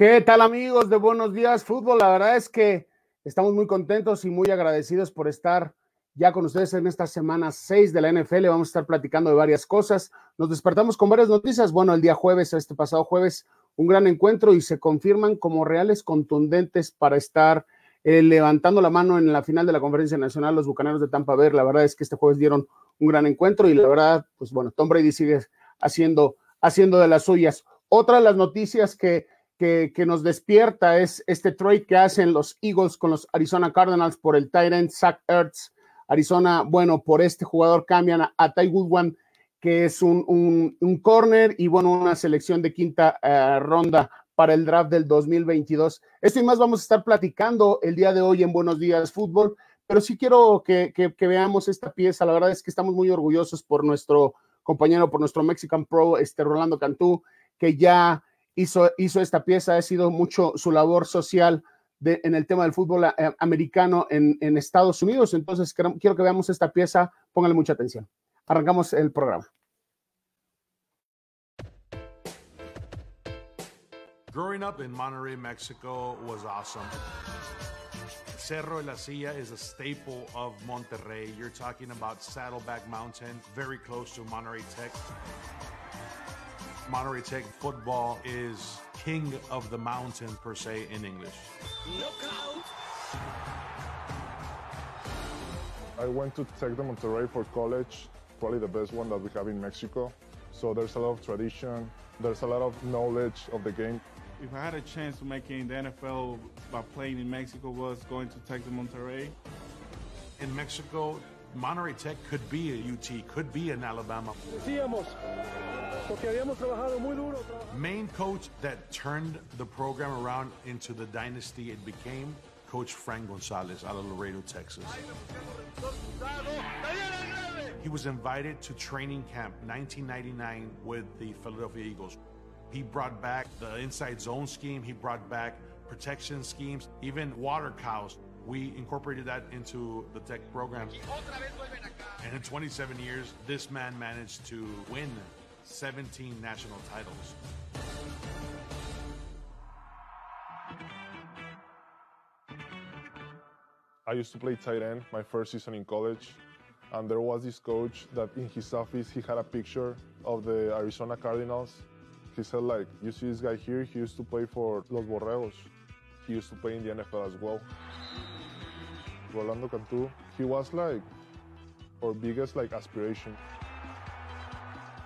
¿Qué tal amigos de Buenos Días Fútbol? La verdad es que estamos muy contentos y muy agradecidos por estar ya con ustedes en esta semana 6 de la NFL. Vamos a estar platicando de varias cosas. Nos despertamos con varias noticias. Bueno, el día jueves, este pasado jueves, un gran encuentro y se confirman como reales contundentes para estar eh, levantando la mano en la final de la Conferencia Nacional los Bucaneros de Tampa Bay. La verdad es que este jueves dieron un gran encuentro y la verdad, pues bueno, Tom Brady sigue haciendo, haciendo de las suyas. Otra de las noticias que que, nos despierta es este trade que hacen los Eagles con los Arizona Cardinals por el Tyrant Zach Ertz. Arizona, bueno, por este jugador cambian a, Ty Goodwin, que es un, un, corner y bueno, una selección de quinta eh, ronda para el draft del 2022. Esto y más vamos a estar platicando el día de hoy en Buenos Días Fútbol, pero sí quiero que, que veamos esta pieza. La verdad es que estamos muy orgullosos por nuestro compañero, por nuestro Mexican Pro, este Rolando Cantú, que ya hizo, esta pieza, ha sido mucho su labor social de, en el tema del fútbol eh, americano en, en, Estados Unidos. Entonces, quiero que veamos esta pieza, póngale mucha atención. Arrancamos el programa. Growing up in Monterrey, Mexico was awesome. Cerro de la Silla is a staple of Monterrey. You're talking about Saddleback Mountain, very close to Monterrey Tech. Monterey Tech football is king of the mountain per se in English. I went to Tech de Monterrey for college, probably the best one that we have in Mexico. So there's a lot of tradition, there's a lot of knowledge of the game. If I had a chance to make it in the NFL by playing in Mexico was going to Tech de Monterrey. In Mexico, Monterey Tech could be a UT, could be an Alabama. Decíamos, porque habíamos trabajado muy duro. Main coach that turned the program around into the dynasty it became, Coach Frank Gonzalez out of Laredo, Texas. He was invited to training camp 1999 with the Philadelphia Eagles. He brought back the inside zone scheme, he brought back protection schemes, even water cows we incorporated that into the tech program. And in 27 years, this man managed to win 17 national titles. I used to play tight end my first season in college. And there was this coach that in his office he had a picture of the Arizona Cardinals. He said, like, you see this guy here, he used to play for Los Borregos. He used to play in the NFL as well. Rolando Cantu, he was like our biggest like aspiration.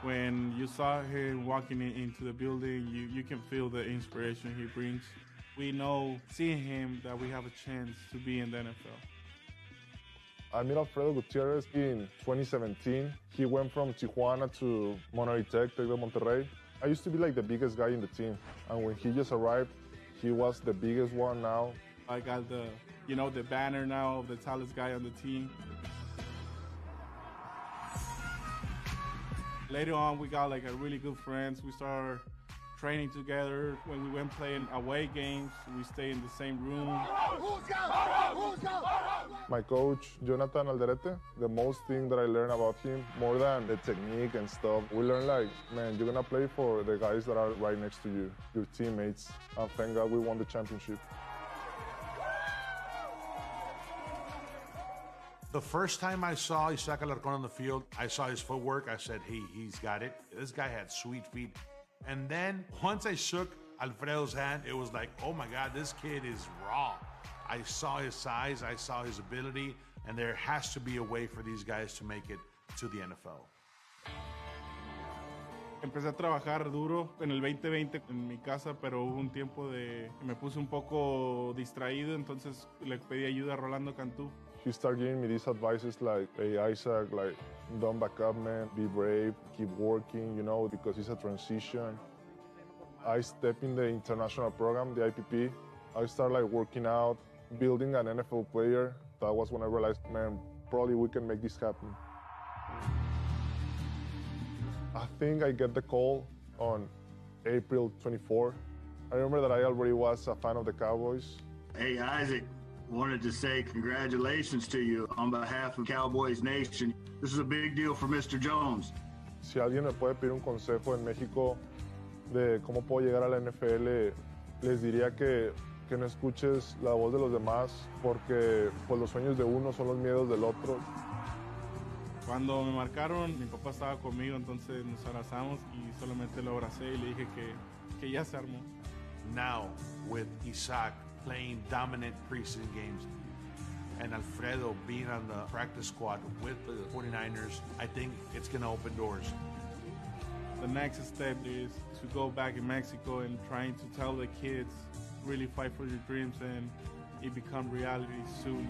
When you saw him walking in, into the building, you, you can feel the inspiration he brings. We know, seeing him, that we have a chance to be in the NFL. I met Alfredo Gutierrez in 2017. He went from Tijuana to Monterrey Tech, Tec de Monterrey. I used to be like the biggest guy in the team, and when he just arrived, he was the biggest one now. I got the you know, the banner now of the tallest guy on the team. Later on, we got like a really good friends. We started training together. When we went playing away games, we stay in the same room. My coach, Jonathan Alderete, the most thing that I learned about him, more than the technique and stuff, we learned like, man, you're gonna play for the guys that are right next to you, your teammates. And thank God we won the championship. The first time I saw Isaac Alarcon on the field, I saw his footwork. I said, hey, he's got it. This guy had sweet feet. And then once I shook Alfredo's hand, it was like, oh my God, this kid is raw. I saw his size, I saw his ability, and there has to be a way for these guys to make it to the NFL. Empecé a trabajar duro en el 2020 en mi casa, pero hubo un tiempo de me puse un poco distraído, entonces le pedí ayuda a Rolando Cantú. he started giving me these advices like, hey, Isaac, like, don't back up, man. Be brave, keep working, you know, because it's a transition. I stepped in the international program, the IPP. I started like working out, building an NFL player. That was when I realized, man, probably we can make this happen. I think I get the call on April 24. I remember that I already was a fan of the Cowboys. Hey, Isaac, wanted to say congratulations to you on behalf of Cowboys Nation. This is a big deal for Mr. Jones. Si alguien me puede pedir un consejo en México de cómo puedo llegar a la NFL les diría que, que no escuches la voz de los demás porque pues, los sueños de uno son los miedos del otro. Cuando me marcaron, mi papá estaba conmigo, entonces nos abrazamos y solamente lo abracé y le dije que, que ya se armó. Now, with Isaac playing dominant preseason games and Alfredo being on the practice squad with the 49ers, I think it's going to open doors. The next step is to go back in Mexico and trying to tell the kids really fight for your dreams and it become reality soon.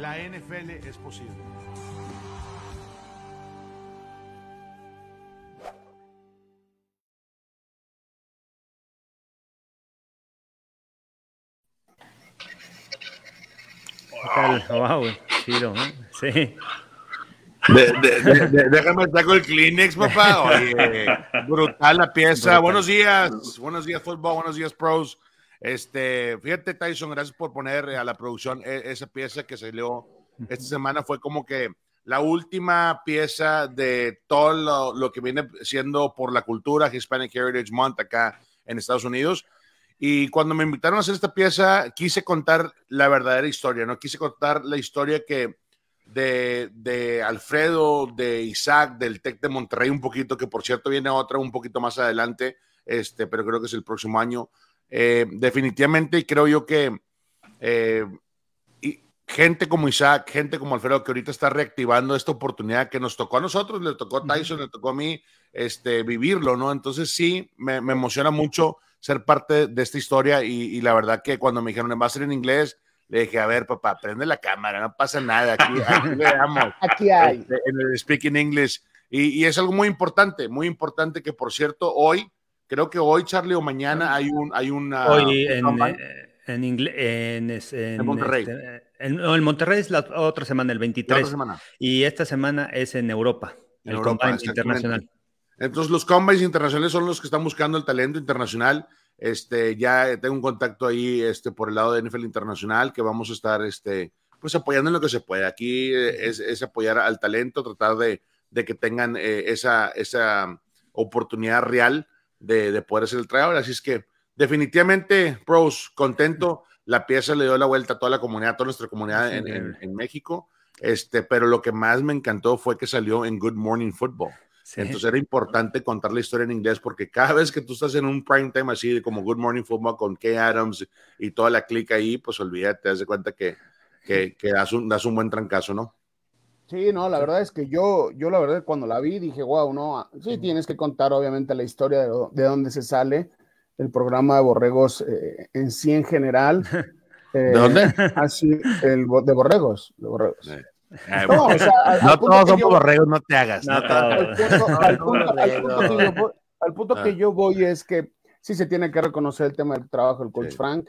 La NFL es posible. Wow, chido, ¿no? Sí. De, de, de, déjame saco el Kleenex, papá. Oye, brutal la pieza. Brutal. Buenos días, buenos días, fútbol, buenos días, pros. Este, fíjate, Tyson, gracias por poner a la producción e- esa pieza que salió esta semana. Fue como que la última pieza de todo lo, lo que viene siendo por la cultura Hispanic Heritage Month acá en Estados Unidos. Y cuando me invitaron a hacer esta pieza, quise contar la verdadera historia, ¿no? Quise contar la historia que de, de Alfredo, de Isaac, del Tec de Monterrey un poquito, que por cierto viene otra un poquito más adelante, este, pero creo que es el próximo año. Eh, definitivamente creo yo que eh, y gente como Isaac, gente como Alfredo, que ahorita está reactivando esta oportunidad que nos tocó a nosotros, le tocó a Tyson, le tocó a mí este, vivirlo, ¿no? Entonces sí, me, me emociona mucho ser parte de esta historia y, y la verdad que cuando me dijeron, va a ser en inglés, le dije, a ver, papá, prende la cámara, no pasa nada, aquí, damos Aquí hay. este, en el Speaking English. Y, y es algo muy importante, muy importante que, por cierto, hoy, creo que hoy, Charlie, o mañana hay un, hay una. Hoy en, eh, en en, en, Monterrey. este, en, Monterrey es la otra semana, el La 23. otra semana. Y esta semana es en Europa, el Europa, Combine. Internacional. Entonces, los combines internacionales son los que están buscando el talento internacional. Este, ya tengo un contacto ahí este, por el lado de NFL Internacional que vamos a estar este, pues apoyando en lo que se puede. Aquí eh, es, es apoyar al talento, tratar de, de que tengan eh, esa, esa oportunidad real de, de poder hacer el tryout. Así es que definitivamente, pros, contento. La pieza le dio la vuelta a toda la comunidad, a toda nuestra comunidad en, en- en México. Este, pero lo que más me encantó fue que salió en Good Morning Football. Sí. Entonces era importante contar la historia en inglés porque cada vez que tú estás en un prime time así de como Good Morning Football con Kay Adams y toda la clica ahí, pues olvídate, te das de cuenta que, que, que das, un, das un buen trancazo, ¿no? Sí, no, la verdad es que yo, yo la verdad cuando la vi dije, wow, no, ah, sí tienes que contar obviamente la historia de, dónde se sale el programa de Borregos eh, en sí en general. ¿De dónde? Así, el bo- de Borregos, de Borregos. Eh, No, o sea, al- al no punto todos que son yo- borregos, no te hagas. No, no te- todo. al punto, que yo voy, al punto Ah. que yo voy es que sí se tiene que reconocer el tema del trabajo del coach Sí. Frank.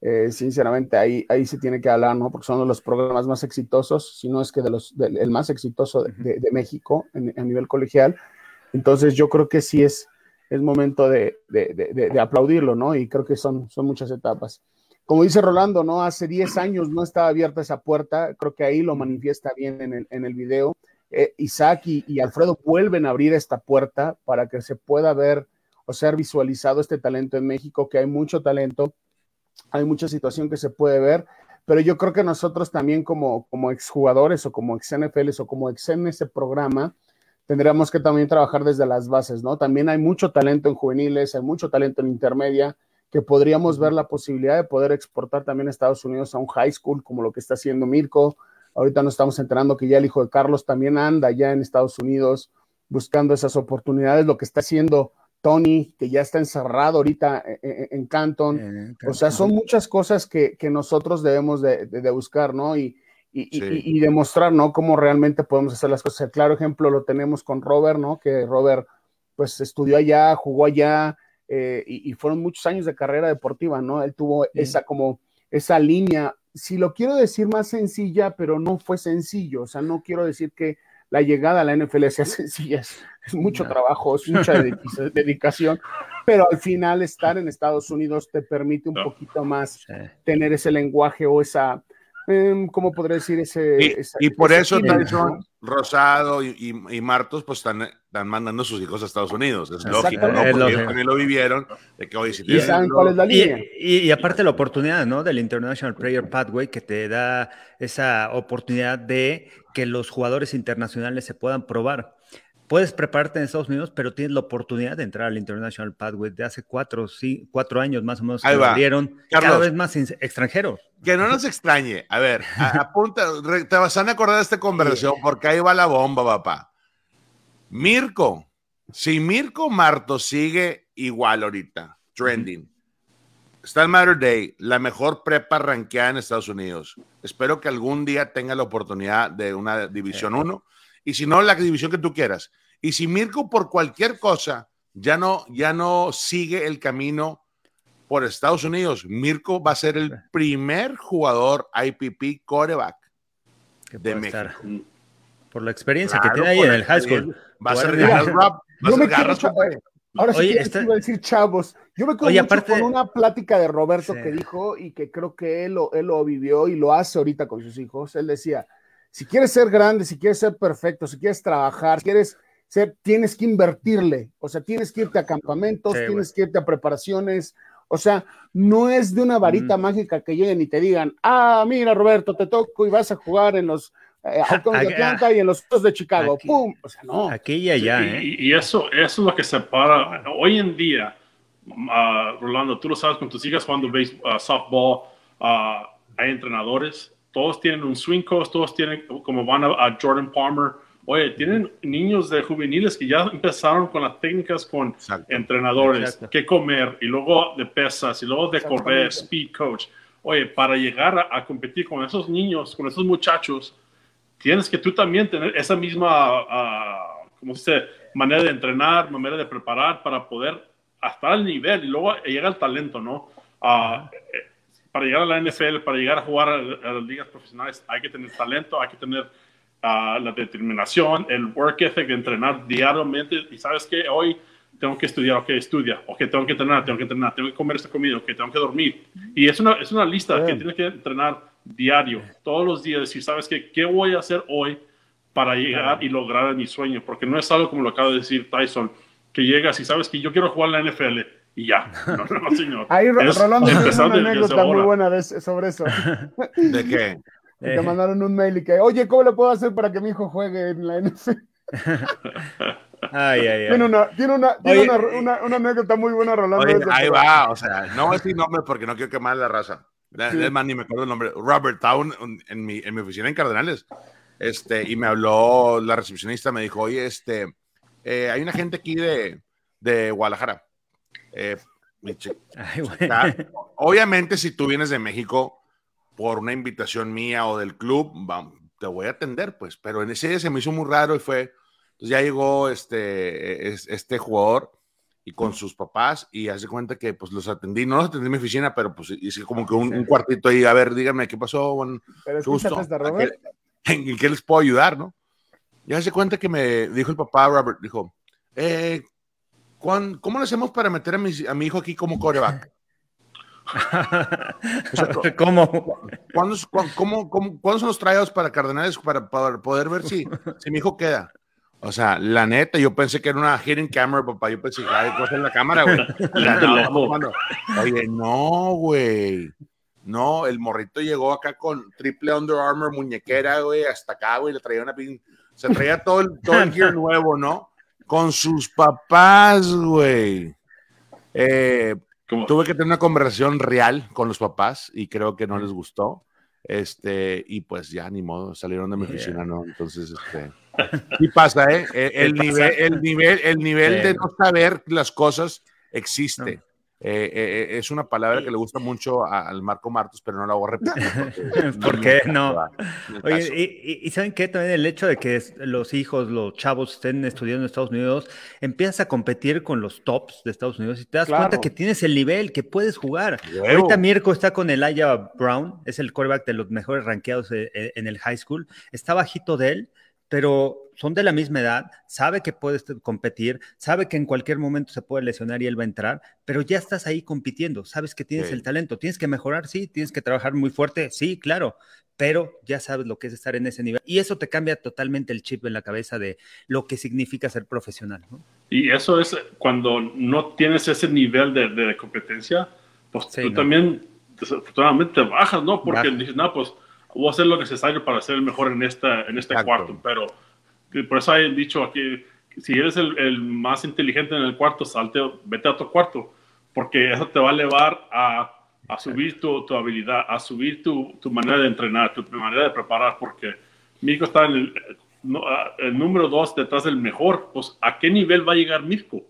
Eh, sinceramente, ahí, ahí se tiene que hablar, ¿no? Porque son de los programas más exitosos, si no es que de los, el más exitoso de, de- de México en- a nivel colegial. Entonces, yo creo que sí es, es momento de, de- de- de- de aplaudirlo, ¿no? Y creo que son, son muchas etapas. Como dice Rolando, ¿no? Hace 10 años no estaba abierta esa puerta, creo que ahí lo manifiesta bien en el, en el video. Eh, Isaac y, y Alfredo vuelven a abrir esta puerta para que se pueda ver o ser visualizado este talento en México, que hay mucho talento, hay mucha situación que se puede ver, pero yo creo que nosotros también como, como exjugadores o como ex NFLs o como ex en ese programa, tendríamos que también trabajar desde las bases, ¿no? También hay mucho talento en juveniles, hay mucho talento en intermedia, que podríamos ver la posibilidad de poder exportar también a Estados Unidos a un high school, como lo que está haciendo Mirko. Ahorita nos estamos enterando que ya el hijo de Carlos también anda ya en Estados Unidos buscando esas oportunidades, lo que está haciendo Tony, que ya está encerrado ahorita en, en- en Canton. Eh, O sea, son muchas cosas que, que nosotros debemos de, de- de buscar, ¿no? Y, y, y- Sí. y demostrar, ¿no? Cómo realmente podemos hacer las cosas. El claro ejemplo lo tenemos con Robert, ¿no? Que Robert, pues, estudió allá, jugó allá, eh, y, y fueron muchos años de carrera deportiva, ¿no? Él tuvo esa como, esa línea, si lo quiero decir más sencilla, pero no fue sencillo, o sea, no quiero decir que la llegada a la NFL sea sencilla, es, es mucho No. trabajo, es mucha dedic- dedicación, pero al final estar en Estados Unidos te permite un poquito más Sí. tener ese lenguaje o esa, em, ¿cómo podría decir? Ese, Y, esa- y por eso. Rosado y, y- y Martos, pues están, están mandando a sus hijos a Estados Unidos. Es lógico. ¿no? Es Porque ellos también lo vivieron. De que, oye, si Y saben cuál es la Y, línea. y- y aparte la oportunidad, ¿no? Del International Player Pathway que te da esa oportunidad de que los jugadores internacionales se puedan probar. Puedes prepararte en Estados Unidos, pero tienes la oportunidad de entrar al International Pathway de hace cuatro, sí, cuatro años más o menos que abrieron cada vez más extranjeros. Que no nos extrañe. A ver, a- apunta, te vas a acordar de esta conversación porque ahí va la bomba, papá. Mirko, si Mirko Marto sigue igual ahorita, trending, está el Matter Day, la mejor prepa rankeada en Estados Unidos. Espero que algún día tenga la oportunidad de una División 1 y si no, la división que tú quieras. Y si Mirko por cualquier cosa ya no, ya no sigue el camino por Estados Unidos, Mirko va a ser el primer jugador IPP quarterback que de México. estar. Por la experiencia Claro, que tiene ahí en el high school. Va a ser garras, Rob. Va a ser garras. Ahora sí Oye, que esta- iba a decir chavos. Yo me quedo Oye, mucho aparte- con una plática de Roberto Sí. que dijo y que creo que él lo, él lo vivió y lo hace ahorita con sus hijos. Él decía, si quieres ser grande, si quieres ser perfecto, si quieres trabajar, si quieres ser, tienes que invertirle. O sea, tienes que irte a campamentos, Sí, tienes que irte a preparaciones. O sea, no es de una varita Mm. mágica que lleguen y te digan, ah, mira, Roberto, te toco y vas a jugar en los eh, de Aquí- Atlanta y en los Osos de Chicago. aquí- ¡Pum! O sea, no. Aquí y allá, y, ¿eh? y- y eso, eso es lo que separa. Hoy en día, ah, Rolando, tú lo sabes, con tus hijas jugando base, ah, softball, ah, hay entrenadores, todos tienen un swing coach, todos tienen, como van a, a Jordan Palmer. Oye, tienen niños de juveniles que ya empezaron con las técnicas con Exacto. entrenadores, Exacto. qué comer, y luego de pesas, y luego de correr, speed coach. Oye, para llegar a, a competir con esos niños, con esos muchachos, tienes que tú también tener esa misma, ah, ¿cómo se dice? Manera de entrenar, manera de preparar para poder estar al nivel y luego llega el talento, ¿no? Ah, para llegar a la NFL, para llegar a jugar a, a las ligas profesionales, hay que tener talento, hay que tener ah, la determinación, el work ethic de entrenar diariamente. Y sabes que hoy tengo que estudiar, ok, estudia, ok, tengo que entrenar, tengo que entrenar, tengo que comer esta comida, ok, tengo que dormir. Y es una, es una lista que tienes que entrenar diario, todos los días, decir, ¿sabes qué? ¿Qué voy a hacer hoy para llegar y lograr mi sueño? Porque no es algo como lo acaba de decir Tyson, que llegas y sabes que yo quiero jugar en la NFL y ya. No, no, señor. Ahí Es Rolando tiene empezar una anécdota muy buena de sobre eso. ¿De qué? Que te Eh. mandaron un mail y que, oye, ¿cómo le puedo hacer para que mi hijo juegue en la NFL? Ay, ay, ay. Tiene una, tiene una, tiene Oye, una, una- una anécdota muy buena, Rolando. Oye, ahí va, o sea, no voy a decir nombre porque no quiero quemar la raza. Sí. Es más, ni me acuerdo el nombre. Robert Town en mi, en mi oficina en Cardenales. Este, y me habló la recepcionista, me dijo, oye, este, eh, hay una gente aquí de, de Guadalajara. Eh, Ay. Ah, Obviamente, si tú vienes de México por una invitación mía o del club, te voy a atender, pues. Pero en ese día se me hizo muy raro y fue. Entonces ya llegó este, es- este jugador y con sus papás y hace cuenta que pues los atendí, no los atendí en mi oficina, pero pues hice como que un, un cuartito ahí, a ver, díganme qué pasó, bueno, Pero gusto. escúchate esta, ¿A Robert. qué- ¿En qué les puedo ayudar, no? Y hace cuenta que me dijo el papá Robert, dijo, eh, ¿cuán- ¿cómo le hacemos para meter a mi, a mi hijo aquí como coreback? ¿Cómo? ¿Cuándo, cómo- cómo- ¿Cuándo son los tryouts para Cardenales para, para poder ver si, si mi hijo queda? O sea, la neta, yo pensé que era una hidden camera, papá. Yo pensé, ay, cosa en la cámara, güey. Sea, no. Oye, no, güey. No, el morrito llegó acá con triple Under Armour, muñequera, güey, hasta acá, güey, le traía una pin... Se traía todo el, todo el gear nuevo, ¿no? Con sus papás, güey. Eh, tuve que tener una conversación real con los papás y creo que no les gustó. Este, y pues ya ni modo, salieron de mi Yeah. oficina, ¿no? Entonces, este. Y pasa, ¿eh? El, el nivel, el nivel, el nivel de no saber las cosas existe. Eh, eh, eh, es una palabra que le gusta mucho a- al Marco Martos, pero no la voy a repetir. ¿Por qué no? Oye, y, y- ¿saben qué? También el hecho de que los hijos, los chavos estén estudiando en Estados Unidos, empiezas a competir con los tops de Estados Unidos y te das cuenta Claro. que tienes el nivel, que puedes jugar. Huevo. Ahorita Mirko está con el Aya Brown, es el quarterback de los mejores rankeados eh, eh, en el high school. Está bajito de él, pero son de la misma edad, sabe que puedes competir, sabe que en cualquier momento se puede lesionar y él va a entrar, pero ya estás ahí compitiendo, sabes que tienes Sí. el talento, tienes que mejorar, sí, tienes que trabajar muy fuerte, sí, claro, pero ya sabes lo que es estar en ese nivel y eso te cambia totalmente el chip en la cabeza de lo que significa ser profesional. ¿no? Y eso es cuando no tienes ese nivel de, de competencia, pues Sí, tú no. también desafortunadamente te bajas, ¿no? Porque Baja. dices, no, pues voy a hacer lo necesario para ser el mejor en, esta, en este Exacto. cuarto. Pero por eso hay dicho aquí, que si eres el, el más inteligente en el cuarto, salte, vete a otro cuarto, porque eso te va a elevar a, a subir tu, tu habilidad, a subir tu, tu manera de entrenar, tu manera de preparar, porque Mirko está en el, no, el número dos detrás del mejor, pues ¿a qué nivel va a llegar Mirko?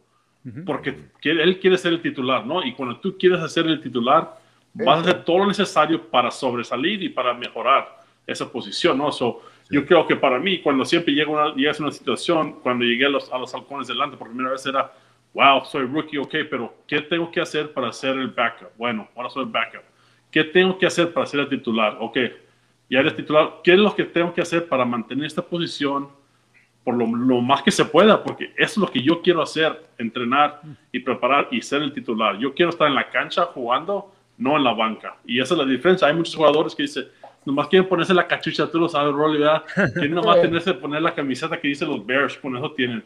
Porque quiere- él quiere ser el titular, ¿no? Y cuando tú quieres hacer el titular, vas a hacer todo lo necesario para sobresalir y para mejorar esa posición, ¿no? So, Yo creo que para mí, cuando siempre llega una, llegas a una situación, cuando llegué a los, a los halcones delante por primera vez era, wow, soy rookie, ok, pero ¿qué tengo que hacer para ser el backup? Bueno, ahora soy el backup. ¿Qué tengo que hacer para ser el titular? Ok, ya eres titular. ¿Qué es lo que tengo que hacer para mantener esta posición por lo, lo más que se pueda? Porque eso es lo que yo quiero hacer, entrenar y preparar y ser el titular. Yo quiero estar en la cancha jugando, no en la banca. Y esa es la diferencia. Hay muchos jugadores que dicen, nomás quieren ponerse la cachucha, tú lo sabes, Rolly, ¿verdad? Quieren nomás tenerse, poner la camiseta que dice los Bears, con eso tienen.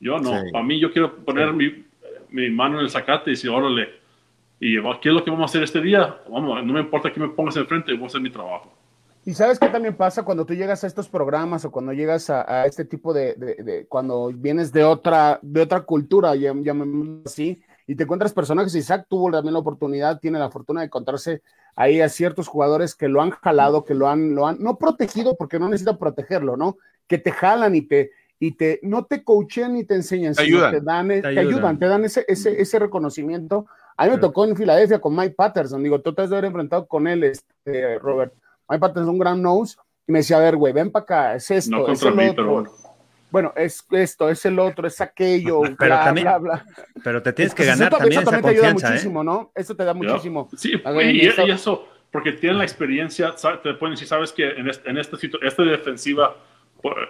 Yo no, Sí. para mí yo quiero poner mi, mi mano en el zacate y decir, órale, y ¿qué es lo que vamos a hacer este día? Vamos, no me importa que me pongas enfrente, voy a hacer mi trabajo. Y sabes qué también pasa cuando tú llegas a estos programas o cuando llegas a, a este tipo de, de- de- cuando vienes de otra, de otra cultura, llam- llamémoslo así, y te encuentras personajes, Isaac tuvo también la oportunidad, tiene la fortuna de encontrarse ahí a ciertos jugadores que lo han jalado, que lo han, lo han, no protegido porque no necesita protegerlo, ¿no? Que te jalan y te, y te, no te coachean ni te enseñan, Te sino ayudan. te dan, te ayudan. ayudan, te dan ese, ese, ese reconocimiento. A mí me tocó en Filadelfia con Mike Patterson, digo, tú te has de haber enfrentado con él, este, Robert. Mike Patterson es un gran nose y me decía, a ver, güey, ven para acá, es esto, No es contra el mí, otro. pero bueno. Bueno, es esto, es el otro, es aquello, Pero bla, también- bla, bla. Pero te tienes que ganar eso, también eso esa te ayuda ¿eh? muchísimo, ¿no? Eso te da muchísimo. Sí, ver, y, eso- y eso, porque tienen la experiencia, te pueden decir, sabes que en, este- en esta, esta defensiva,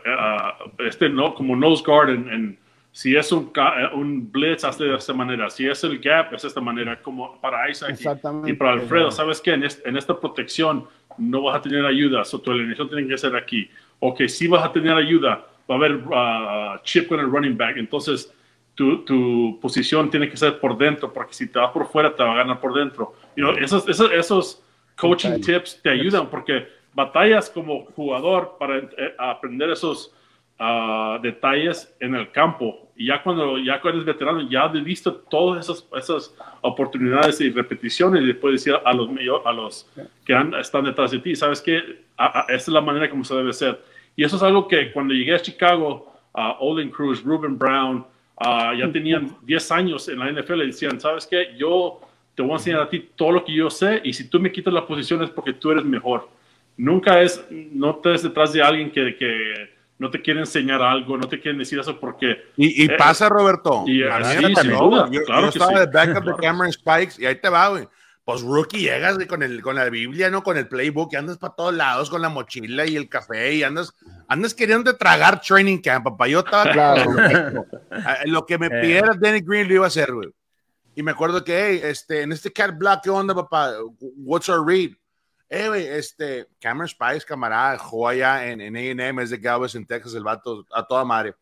ah, este no, como nose guard, en, en- si es un, ca- eh, un blitz, hazle de esta manera, si es el gap, es de esta manera, como para Isaac y- y, para Alfredo, sabes que en, est- en esta protección no vas a tener ayuda, so, tu alineación tiene que ser aquí. Ok, si vas a tener ayuda, va a haber ah, chip con el running back, entonces tu, tu posición tiene que ser por dentro, porque si te vas por fuera te va a ganar por dentro. You know, esos, esos, esos coaching tips te ayudan porque batallas como jugador para eh, aprender esos ah, detalles en el campo. Y ya cuando ya cuando eres veterano, ya has visto todas esas, esas oportunidades y repeticiones y puedes decir a los, a los que han- están detrás de ti, ¿sabes qué? A- a- esa es la manera como se debe ser. Y eso es algo que cuando llegué a Chicago, a Olin Cruz, Ruben Brown, ah, ya tenían 10 años en la NFL y decían, ¿sabes qué? Yo te voy a enseñar a ti todo lo que yo sé y si tú me quitas la posición es porque tú eres mejor. Nunca es, no te des detrás de alguien que, que no te quiere enseñar algo, no te quieren decir eso porque... Y, y Eh, pasa, Roberto. y, sí, duda. Yo, claro yo que estaba sí. de backup Claro. de Cameron Spikes y ahí te va, güey. Pues rookie llegas con, el, con la Biblia, ¿no? Con el playbook y andas para todos lados con la mochila y el café y andas, andas queriendo tragar training camp, papá. Yo estaba Claro. Lo que me Eh. pidiera Danny Green lo iba a hacer, güey. Y me acuerdo que, hey, este, en este cat block, ¿qué onda, papá? What's our read? Eh, güey, este, Cameron Spice, camarada, jugó allá en, en A&M, es de Galvez, en Texas, el vato, a toda madre.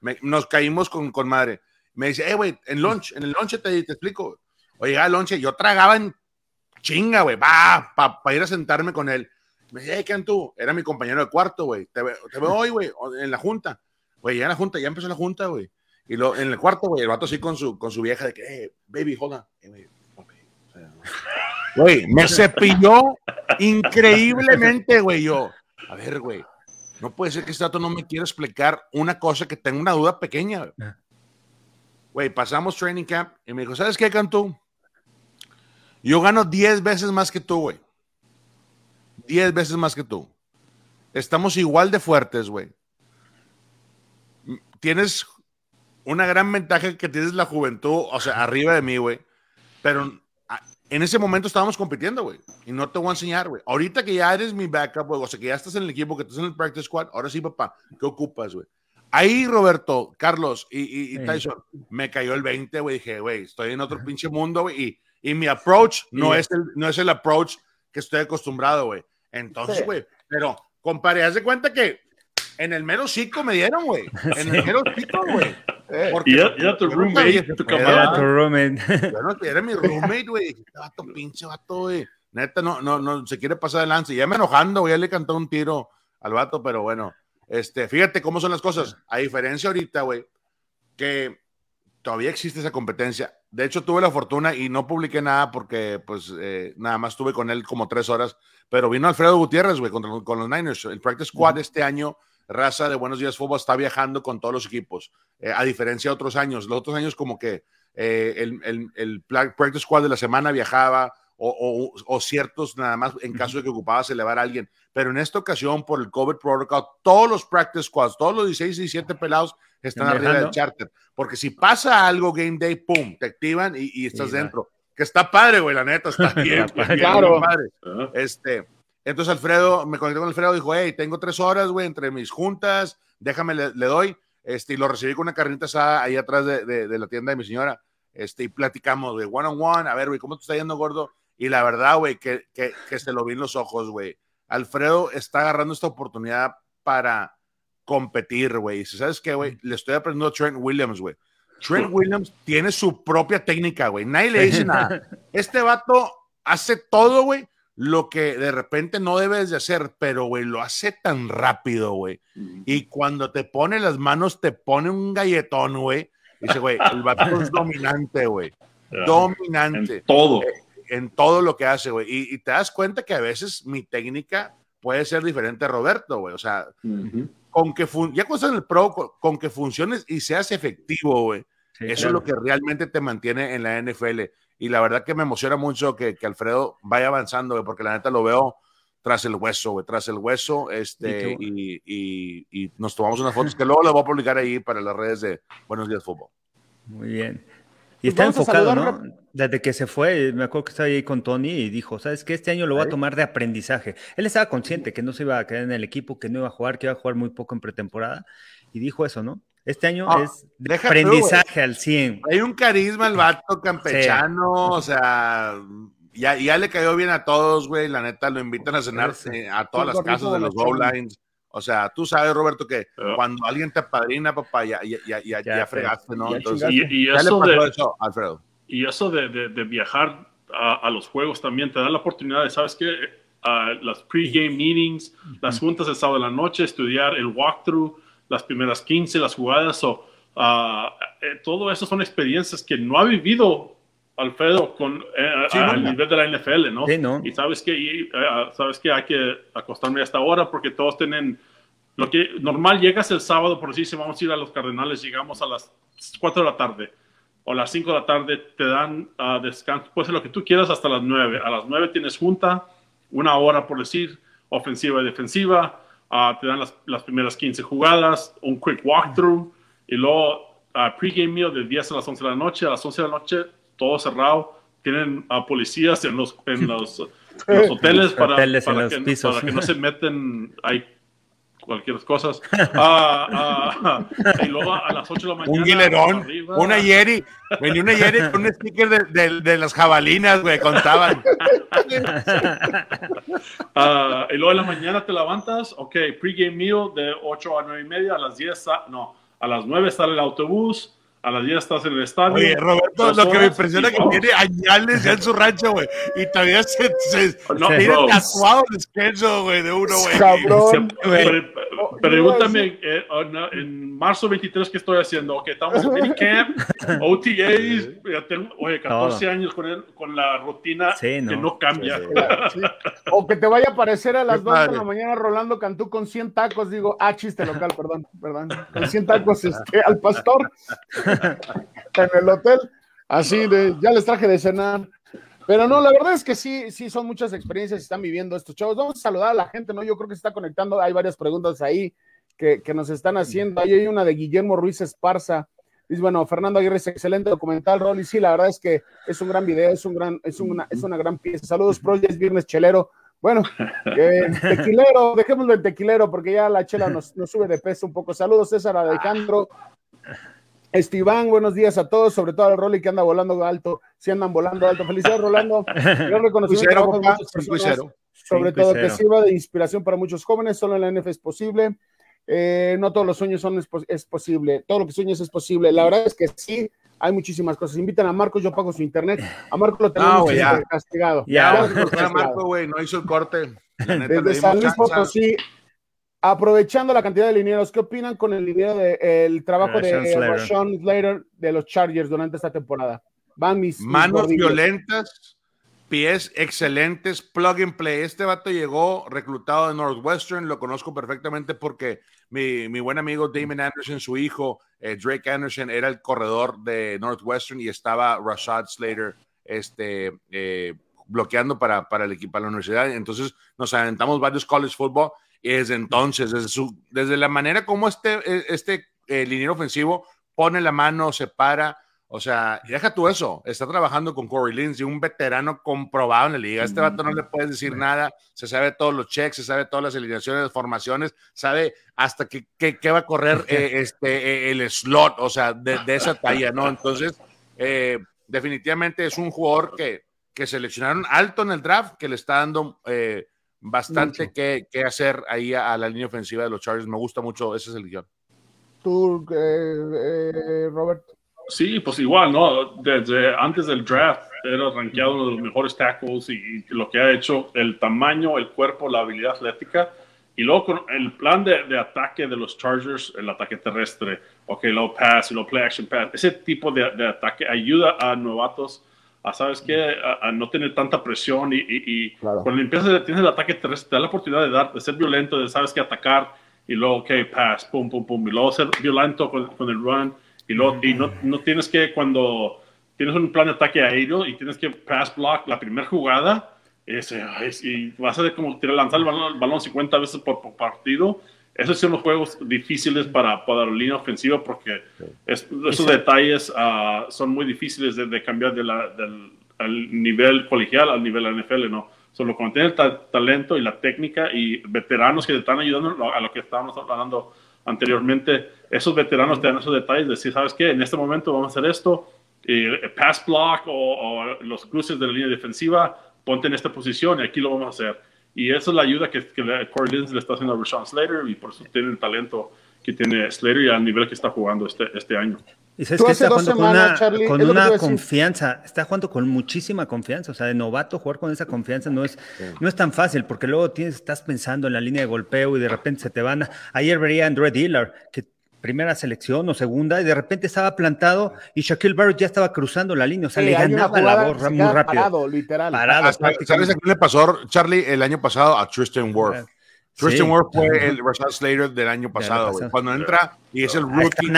Me- nos caímos con, con madre. Me dice, eh, güey, en lunch, en el lunch te, te explico. Oye, al lunch, yo tragaba en chinga, güey, va, para ir a sentarme con él. Me dice, hey, ¿qué tú? Era mi compañero de cuarto, güey. Te, ve- te veo hoy, güey, en la junta. Güey, ya en la junta, ya empezó la junta, güey. Y lo, en el cuarto, güey, el vato así con su, con su vieja de que, hey, baby, güey, sea, Güey, me cepilló increíblemente, güey. Yo, a ver, güey, no puede ser que este dato no me quiera explicar una cosa que tengo una duda pequeña. güey. Ah. Güey, pasamos training camp y me dijo, ¿sabes qué, Cantú? Yo gano 10 veces más que tú, güey. 10 veces más que tú. Estamos igual de fuertes, güey. Tienes una gran ventaja que tienes la juventud, o sea, arriba de mí, güey. Pero en ese momento estábamos compitiendo, güey. Y no te voy a enseñar, güey. Ahorita que ya eres mi backup, güey, o sea, que ya estás en el equipo, que estás en el practice squad, ahora sí, papá, ¿qué ocupas, güey? Ahí, Roberto, Carlos y, y- y Sí. Tyson, me cayó el 20, güey. Dije, güey, estoy en otro pinche mundo, güey. Y, y mi approach no, Sí. es el, no es el approach que estoy acostumbrado, güey. Entonces, Sí. güey, pero, compadre, haz de cuenta que en el mero cico me dieron, güey. En el mero cico, güey. Porque Y era, tu yo no sabía roommate, tu pedo, Era camarada. tu roommate. yo no, era mi roommate, güey. Dije, Este vato, pinche vato, güey. Neta, no, no, no, se quiere pasar de lance. Ya me enojando, güey, ya le cantó un tiro al vato, pero bueno. Este, fíjate cómo son las cosas. A diferencia ahorita, güey, que todavía existe esa competencia. De hecho, tuve la fortuna y no publiqué nada porque, pues, eh, nada más estuve con él como tres horas. Pero vino Alfredo Gutiérrez, güey, con, los- con los Niners. El Practice Squad este año, raza de Buenos Días Fútbol, está viajando con todos los equipos. Eh, a diferencia de otros años. Los otros años, como que eh, el, el, el Practice Squad de la semana viajaba. O, o- o ciertos nada más en caso de que ocupabas elevar a alguien. Pero en esta ocasión, por el COVID protocol, todos los practice squads, todos los 16 y 17 pelados están arriba del charter. Porque si pasa algo game day, pum, te activan y, y estás Sí, dentro. Que está padre, güey, la neta, está bien. Claro. padre. Ah, Este, entonces Alfredo, me conecté con Alfredo, dijo, hey, tengo tres horas, güey, entre mis juntas, déjame, le, le doy, este, y lo recibí con una carnita asada ahí atrás de, de- de la tienda de mi señora, este, y platicamos, güey, one on one, a ver, güey, ¿cómo te está yendo, gordo? Y la verdad, güey, que, que, que se lo vi en los ojos, güey. Alfredo está agarrando esta oportunidad para competir, güey. Si sabes qué, güey, le estoy aprendiendo a Trent Williams, güey. Trent Williams tiene su propia técnica, güey. Nadie le dice nada. Este vato hace todo, güey, lo que de repente no debes de hacer, pero, güey, lo hace tan rápido, güey. Y cuando te pone las manos, te pone un galletón, güey. Dice, güey, el vato es dominante, güey. Dominante En todo. en todo lo que hace, güey. Y, y te das cuenta que a veces mi técnica puede ser diferente a Roberto, güey. O sea. Con que fun- ya en el pro, con, con que funciones y seas efectivo, güey. Sí, Eso claro. es lo que realmente te mantiene en la NFL. Y la verdad que me emociona mucho que, que Alfredo vaya avanzando, güey, porque la neta lo veo tras el hueso, güey, tras el hueso, este, y, y- y nos tomamos unas fotos que luego las voy a publicar ahí para las redes de Buenos Días Fútbol. Muy bien. Pues Y está vamos enfocado, ¿no? Desde que se fue, me acuerdo que estaba ahí con Tony y dijo, ¿sabes qué? Este año lo voy a tomar de aprendizaje. Él estaba consciente que no se iba a quedar en el equipo, que no iba a jugar, que iba a jugar muy poco en pretemporada. Y dijo eso, ¿no? Este año Ah, es de deja tú, aprendizaje al 100. Hay un carisma al vato campechano, o sea, ya, ya le cayó bien a todos, güey. La neta lo invitan a cenar Sí. eh, a todas las casas de los bonachón. O sea, tú sabes, Roberto, que cuando alguien te apadrina, papá, ya, ya, ya, ya, Ya, ya sí. fregaste, ¿no? Ya Entonces. Y, y eso de, eso, Alfredo. Y eso de, de- de viajar a, a los juegos también te da la oportunidad de, ¿sabes qué? Ah, las pre-game meetings, las juntas el sábado de la noche, estudiar el walkthrough, las primeras 15, las jugadas, o, ah, eh, todo eso son experiencias que no ha vivido Alfredo con, eh, Sí, al nunca. nivel de la NFL, ¿no? Sí, ¿no? Y sabes que, y, eh, sabes que hay que acostarme hasta ahora porque todos tienen lo que normal llegas el sábado, por decir, si vamos a ir a los Cardenales, llegamos a las 4 de la tarde o a las 5 de la tarde, te dan ah, descanso, puede ser lo que tú quieras hasta las 9. A las 9 tienes junta, una hora por decir, ofensiva y defensiva, ah, te dan las, las primeras 15 jugadas, un quick walkthrough y luego ah, pregame meal de 10 a las 11 de la noche, a las 11 de la noche, todo cerrado. Tienen a policías en los, en los, en los hoteles para, Hoteles en para los que, para que no se meten ahí cualquier cosas. Ah, ah, y luego a las 8 de la mañana. Un guilerón, una Yeri. Venía una Yeri con un sticker de, de- de las jabalinas, güey, contaban. Ah, y luego en la mañana te levantas, ok, pregame meal de 8 a 9 y media, a las 10, sa- no, a las 9 sale el autobús, a las 10 estás en el estadio. Oye, Roberto, lo que me impresiona es que tiene añales ya en su rancho, güey. Y todavía se, se No, tiene bro. tatuado el schedule, güey, de uno, güey. Cabrón. Se- güey. pre- Oh, Pregúntame eh, en, en marzo 23 qué estoy haciendo. Ok, estamos en minicamp, OTAs. ya tengo, oye, 14 años con, el- con la rutina Sí, ¿no? que no cambia. Sí. O que te vaya a aparecer a las Qué 2 de la mañana Rolando Cantú con 100 tacos, digo, ah, chiste local, perdón, perdón, con 100 tacos este, al pastor en el hotel, así de, ya les traje de cenar. Pero no, la verdad es que sí, sí, son muchas experiencias que están viviendo estos chavos. Vamos a saludar a la gente, ¿no? Yo creo que se está conectando, hay varias preguntas ahí que, que nos están haciendo. Ahí hay una de Guillermo Ruiz Esparza. Dice, bueno, Fernando Aguirre es excelente documental, Rolly. Sí, la verdad es que es un gran video, es, un gran, es, una, es una gran pieza. Saludos, Pro, ya es viernes chelero. Bueno, eh, tequilero, dejémoslo en tequilero porque ya la chela nos, nos, sube de peso un poco. Saludos, César Alejandro. Esteban, buenos días a todos, sobre todo al Rolly que anda volando alto, si andan volando alto. Felicidades, Rolando. Yo reconocimiento sobre todo que sirva de inspiración para muchos jóvenes, solo en la NF es posible. Eh, no todos los sueños son es, posible, todo lo que sueñas es posible. La verdad es que sí, hay muchísimas cosas. Invitan a Marcos, yo pago su internet. A Marcos lo tenemos castigado. Ya, ya, Marco, güey, no hizo el corte. Desde San Luis Potosí, aprovechando la cantidad de linieros, ¿qué opinan con el dinero del trabajo de Rashawn Slater de los Chargers durante esta temporada? Van mis manos violentas, pies excelentes, plug and play. Este vato llegó reclutado de Northwestern, lo conozco perfectamente porque mi, mi buen amigo Damon Anderson, su hijo eh, Drake Anderson, era el corredor de Northwestern y estaba Rashad Slater este, eh, bloqueando para, para el equipo, para la universidad. Entonces nos aventamos varios college football y desde entonces, desde, su, desde la manera como este, e, este eh, liniero ofensivo pone la mano, se para, o sea, deja tú eso, está trabajando con Corey Lindsey, un veterano comprobado en la liga. Este vato no le puedes decir nada, se sabe todos los checks, se sabe todas las alineaciones, formaciones, sabe hasta qué, va a correr eh, este, eh, el slot, o sea, de, esa talla, ¿no? Entonces, definitivamente es un jugador que, que seleccionaron alto en el draft, que le está dando bastante que, hacer ahí a, la línea ofensiva de los Chargers. Me gusta mucho esa selección. ¿Tú, eh, eh, Robert? Sí, pues igual, ¿no? Desde antes del draft era rankeado uno de los mejores tackles y, lo que ha hecho, el tamaño, el cuerpo, la habilidad atlética. Y luego con el plan de, de ataque de los Chargers, el ataque terrestre, ok, low pass, low play action pass, ese tipo de, de ataque ayuda a novatos a, ¿sabes qué? A, no tener tanta presión y, y, cuando empiezas, tienes el ataque terrestre, te da la oportunidad de, dar, de ser violento, de sabes qué atacar y luego, ok, pass, pum, pum, pum, y luego ser violento con, con el run y, luego, y no, no tienes que cuando tienes un plan de ataque aéreo y tienes que pass block la primera jugada, ese, y vas a como lanzar el balón, el balón 50 veces por, por partido, esos son los juegos difíciles para, para la línea ofensiva porque esos detalles ah, son muy difíciles de, cambiar de la, del nivel colegial al nivel de la NFL, ¿no? Solo cuando tienes el talento y la técnica y veteranos que te están ayudando a lo que estábamos hablando anteriormente, esos veteranos te dan esos detalles de decir, ¿sabes qué? En este momento vamos a hacer esto, y pass block o, o los cruces de la línea defensiva, ponte en esta posición y aquí lo vamos a hacer y esa es la ayuda que, que Corey le está haciendo a Rashawn Slater y por eso tiene el talento que tiene Slater y al nivel que está jugando este, este año. Y sabes que está jugando con una, con una confianza, está jugando con muchísima confianza, o sea, de novato jugar con esa confianza no es, no es tan fácil, porque luego tienes, estás pensando en la línea de golpeo y de repente se te van. A... Ayer vería a Andrew Dillard, que primera selección o segunda, y de repente estaba plantado y Shaquille Barrett ya estaba cruzando la línea, o sea, le ganaba la borra muy rápido. Parado, literal. Parado, ¿Sabes a quién le pasó, Charlie, el año pasado? A Tristan Worth. Tristan Worth fue el Rashad Slater del año pasado, güey. Cuando entra y es el rookie.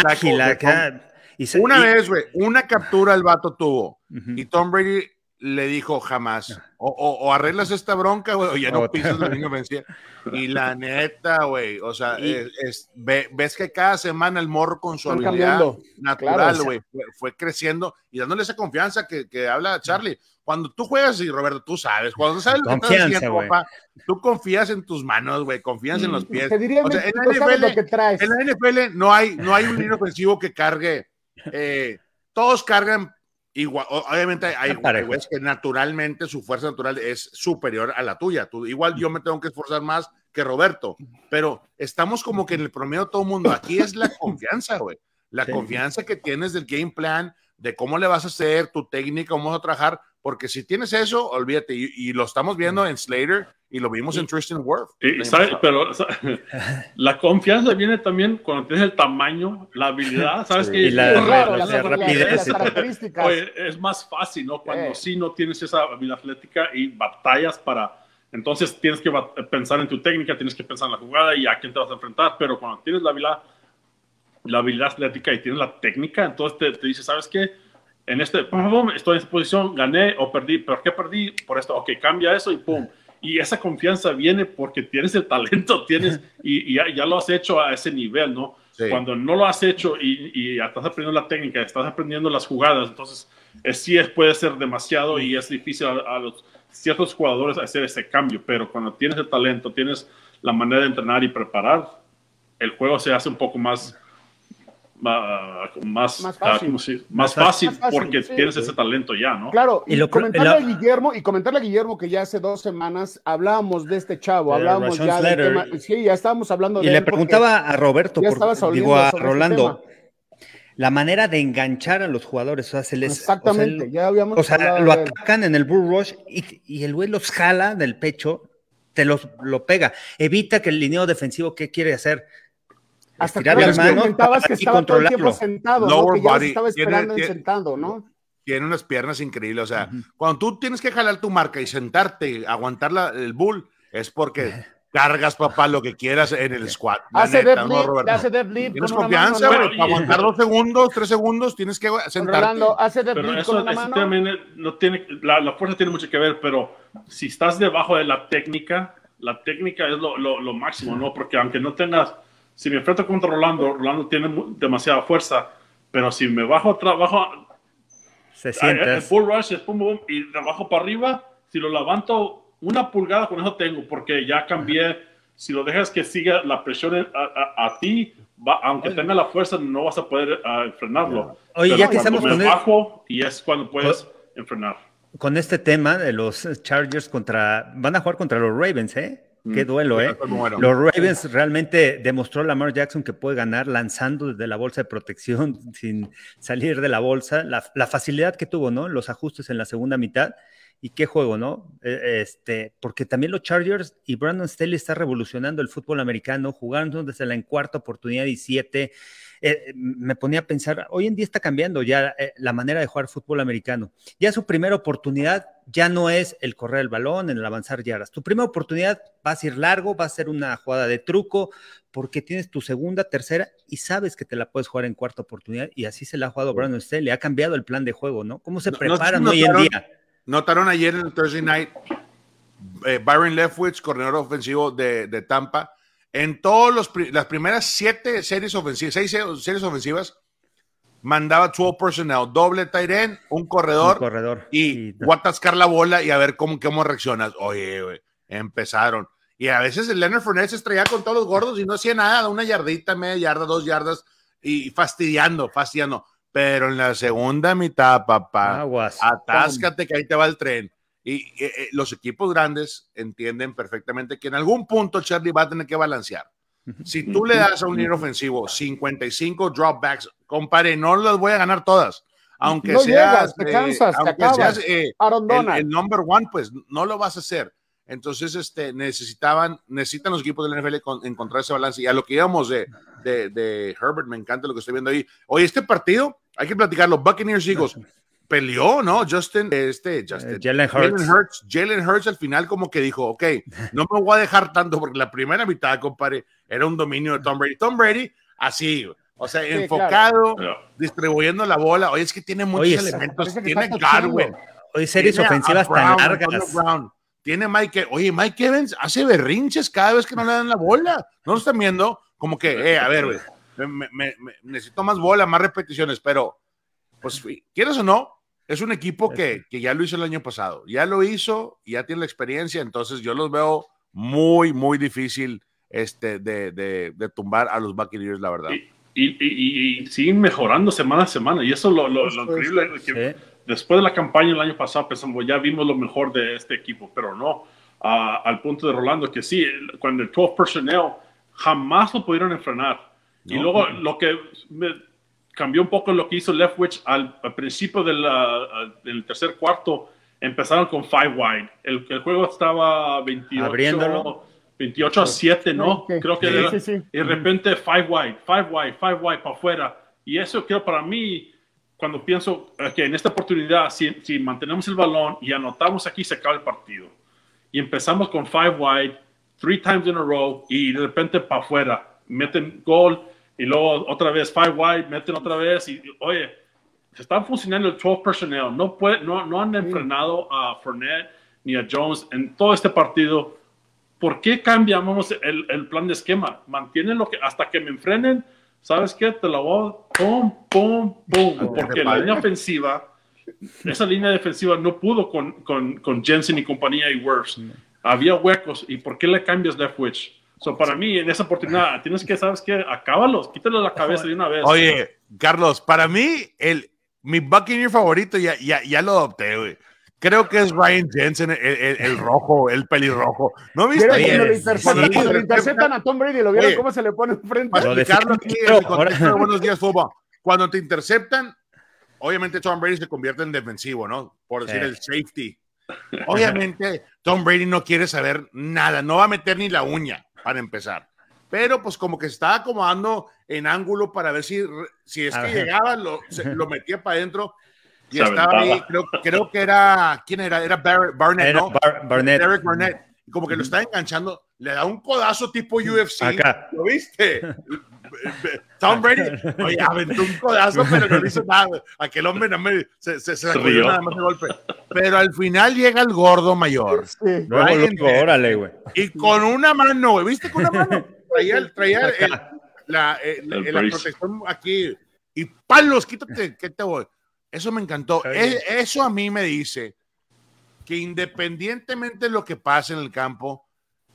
una vez, güey, una captura el vato tuvo y Tom Brady le dijo jamás. O, o, arreglas esta bronca, güey, o ya no pisas la línea vencida. Y la neta, güey, o sea, es, ves que cada semana el morro con su habilidad natural, güey, fue, creciendo y dándole esa confianza que, que, habla Charlie. Cuando tú juegas, y Roberto, tú sabes, cuando tú sabes lo que estás haciendo, papá, tú confías en tus manos, güey, confías en los mm, pies. Te o sea, en, la NFL, que traes. en la NFL no hay, no hay un línea ofensivo que cargue. Eh, todos cargan Igual, obviamente hay güeyes que naturalmente su fuerza natural es superior a la tuya. Tú, igual yo me tengo que esforzar más que Roberto, pero estamos como que en el promedio todo el mundo. Aquí es la confianza, güey. La confianza que tienes del game plan, de cómo le vas a hacer, tu técnica, cómo vas a trabajar, porque si tienes eso, olvídate. Y, lo estamos viendo en Slater y lo vimos en Tristan Worth. pero la confianza viene también cuando tienes el tamaño, la habilidad, ¿sabes? Que, y la, rapidez. es más fácil, ¿no? Cuando sí. no tienes esa habilidad atlética y batallas para... Entonces tienes que pensar en tu técnica, tienes que pensar en la jugada y a quién te vas a enfrentar, pero cuando tienes la habilidad, la habilidad atlética y tienes la técnica, entonces te, te dices, ¿sabes qué? En este, estoy en esta posición, gané o perdí, ¿por qué perdí? Por esto, ok, cambia eso y pum y esa confianza viene porque tienes el talento, tienes y, ya, lo has hecho a ese nivel, ¿no? Sí. Cuando no lo has hecho y, y estás aprendiendo la técnica, estás aprendiendo las jugadas, entonces es, sí es, puede ser demasiado y es difícil a, a los ciertos jugadores hacer ese cambio, pero cuando tienes el talento, tienes la manera de entrenar y preparar, el juego se hace un poco más más, Más ah, fácil. más, fácil, Más fácil, porque sí, tienes sí. ese talento ya, ¿no? Claro, y, Y lo- comentarle a Guillermo, y comentarle a Guillermo que ya hace dos semanas hablábamos de este chavo, hablábamos ya del tema, sí, ya estábamos hablando Y de le él porque preguntaba a Roberto, ya por- digo a ese Rolando, la manera de enganchar a los jugadores, o sea, se les... Exactamente, o sea, ya habíamos O sea, lo atacan en el bull rush y, y el güey los jala del pecho, te los lo pega. Evita que el lineo defensivo, ¿qué quiere hacer? Hasta las que manos comentabas que estaba todo el tiempo sentado, ¿no? Que ya estaba tiene- esperando en tiene- sentado, ¿no? Tiene unas piernas increíbles. O sea, cuando tú tienes que jalar tu marca y sentarte, aguantar la- el bull, es porque cargas, papá, lo que quieras en el squat. Hace neta, deadlift, hace deadlift Tienes con confianza, mano, güey. Para aguantar dos segundos, tres segundos, tienes que sentarte. Rolando, hace Pero deadlift eso, con una eso mano. también no tiene, la, la fuerza tiene mucho que ver, pero si estás debajo de la técnica, la técnica es lo, lo- lo máximo, ¿no? Porque aunque no tengas, si me enfrento contra Rolando, Rolando tiene demasiada fuerza, pero si me bajo, trabajo, Se el sientas. full rush es pum, y de abajo para arriba, si lo levanto una pulgada, con eso tengo, porque ya cambié. Si lo dejas que siga la presión a, a- a ti, va- aunque tenga la fuerza, no vas a poder ah, frenarlo. Oye, Pero ya que estamos me con el- bajo, y es cuando puedes enfrenar. Con este tema de los Chargers contra... Van a jugar contra los Ravens, ¿eh? Qué duelo, ¿eh? Los Ravens realmente demostró Lamar Jackson que puede ganar lanzando desde la bolsa de protección sin salir de la bolsa. La, la facilidad que tuvo, ¿no? Los ajustes en la segunda mitad. Y qué juego, ¿no? Eh, Este, porque también los Chargers y Brandon Staley está revolucionando el fútbol americano, jugando desde la en cuarta oportunidad y siete. Eh, me ponía a pensar, hoy en día está cambiando ya eh, la manera de jugar fútbol americano. Ya su primera oportunidad ya no es el correr el balón, el avanzar yardas. Tu primera oportunidad vas a ir largo, va a ser una jugada de truco, porque tienes tu segunda, tercera y sabes que te la puedes jugar en cuarta oportunidad. Y así se la ha jugado Brandon Staley. Ha cambiado el plan de juego, ¿no? ¿Cómo se No- no preparan hoy en día? Notaron ayer en el Thursday Night, eh, Byron Leftwich, corredor ofensivo de, de Tampa, en todas las primeras siete series ofensivas, seis se- series ofensivas, mandaba 12 personnel, doble tight end, un corredor, Un corredor. y a atascar la bola y a ver cómo, cómo reaccionas. Oye, güey, empezaron. Y a veces el Leonard Fournette se estrellaba con todos los gordos y no hacía nada, una yardita, media yarda, dos yardas, y fastidiando, fastidiando. Pero en la segunda mitad, papá, Aguas. atáscate que ahí te va el tren. Y eh, eh, los equipos grandes entienden perfectamente que en algún punto Charlie va a tener que balancear. Si tú le das a un líder ofensivo 55 dropbacks, compadre, no las voy a ganar todas. Aunque No seas, llegas, te eh, te aunque seas, eh, el, el number one, pues no lo vas a hacer. Entonces, este, necesitaban, necesitan los equipos de la NFL con- encontrar ese balance. Y a lo que íbamos de, de, de Herbert, me encanta lo que estoy viendo ahí. Oye, este partido, hay que platicarlo. Buccaneers Eagles peleó, ¿no? Justin, este, Justin. Eh, Jalen Hurts. Hurts. Jalen Hurts al final como que dijo, ok, no me voy a dejar tanto porque la primera mitad, compadre, era un dominio de Tom Brady. Tom Brady, así, o sea, Sí, enfocado, claro. distribuyendo la bola. Oye, es que tiene muchos Oye, elementos. Tiene. Garwin. Hoy series ofensivas Brown, tan largas. Brown. Tiene Mike, oye, Mike Evans hace berrinches cada vez que no le dan la bola. No lo están viendo como que, eh, a ver, güey, me- me- me- necesito más bola, más repeticiones, pero, pues, quieres o no, es un equipo que, que ya lo hizo el año pasado. Ya lo hizo, ya tiene la experiencia, entonces yo los veo muy, muy difícil este, de, de, de tumbar a los Buccaneers, la verdad. Y, y, y- y siguen mejorando semana a semana. Y eso es lo, lo- lo increíble. que Sí. Después de la campaña el año pasado pensamos, ya vimos lo mejor de este equipo, pero no. Al punto de Rolando, que sí, cuando el 12 personnel jamás lo pudieron enfrenar. Y No. luego lo que me cambió un poco lo que hizo Leftwich al, al principio del, ah, del tercer cuarto, empezaron con five wide. El, el juego estaba 28, Abriéndolo. 28 a 7, ¿no? Ok. Creo que Sí, era- sí, sí. y de repente five wide, five wide, five wide para afuera. Y eso creo para mí, cuando pienso que en esta oportunidad, si, si mantenemos el balón y anotamos aquí, se acaba el partido. Y empezamos con five wide, three times in a row, y de repente para afuera, meten gol, y luego otra vez five wide, meten otra vez, y, y, oye, se están funcionando el 12 personnel. No, puede, no, no han enfrenado a Fournette ni a Jones en todo este partido. ¿Por qué cambiamos el, el plan de esquema? Mantienen lo que hasta que me enfrenen, ¿sabes qué? Te la voy a... Pum, pum, pum. Porque la línea ofensiva, esa línea defensiva no pudo con, con, con Jensen y compañía y Worse. Había huecos. ¿Y por qué le cambias left witch? So, para mí, en esa oportunidad, tienes que, ¿sabes qué? Acábalos, quítale la cabeza de una vez. Oye, Carlos, para mí, el, mi Buccaneer favorito ya, ya, ya lo adopté, güey. Creo que es Ryan Jensen, el, el, el rojo, el pelirrojo. ¿No viste? Cuando le Sí, interceptan, sí, a Tom Brady, ¿lo vieron Oye. cómo se le pone enfrente? Lo defiendo, aquí en pero el contexto de ahora- Buenos Días Fútbol. Cuando te interceptan, obviamente Tom Brady se convierte en defensivo, ¿no? Por decir Sí. el safety. Obviamente Tom Brady no quiere saber nada, no va a meter ni la uña para empezar. Pero pues como que se estaba acomodando en ángulo para ver si, si es que llegaba, lo, se- lo metía para adentro. Y Se estaba aventaba. ahí, creo, creo que era, ¿quién era? Era Barrett- Barnett, Era ¿no? Bar- Barnett. Derek Barnett. Como que lo está enganchando, le da un codazo tipo UFC. Acá. ¿Lo viste? Tom Brady, oye, aventó un codazo, pero no le hizo nada. Aquel hombre no me, se, se, se sacudió nada más de golpe. Pero al final llega el gordo mayor. Sí. Luego, Ryan luego, órale, güey. Y con una mano, güey, ¿viste con una mano? Traía, el- traía el- la, eh, la- El la protección aquí. Y palos, quítate, que te voy. Eso me encantó. Bien. E- eso a mí me dice que independientemente de lo que pase en el campo,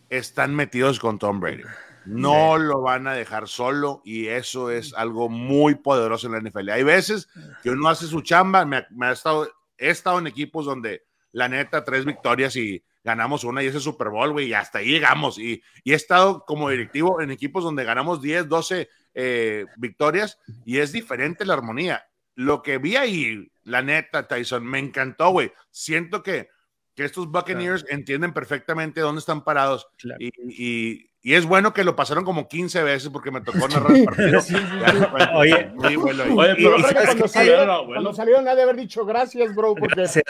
están metidos con Tom Brady. No lo van a dejar solo y eso es algo muy poderoso en la NFL. Hay veces que uno hace su chamba, me, ha- me ha estado, he estado en equipos donde la neta, tres victorias y ganamos una y ese Super Bowl, güey, y hasta ahí llegamos. Y, y he estado como directivo en equipos donde ganamos 10, 12 eh, victorias y es diferente la armonía. Lo que vi ahí, la neta, Tyson, me encantó, güey. Siento que, que estos Buccaneers entienden perfectamente dónde están parados Claro. y, y- y es bueno que lo pasaron como 15 veces porque me tocó narrar el partido. Oye. muy bueno ahí. Oye, Y pero ¿sabes cuando salieron, Era bueno. cuando salieron ha de haber dicho gracias, bro, porque Gracias,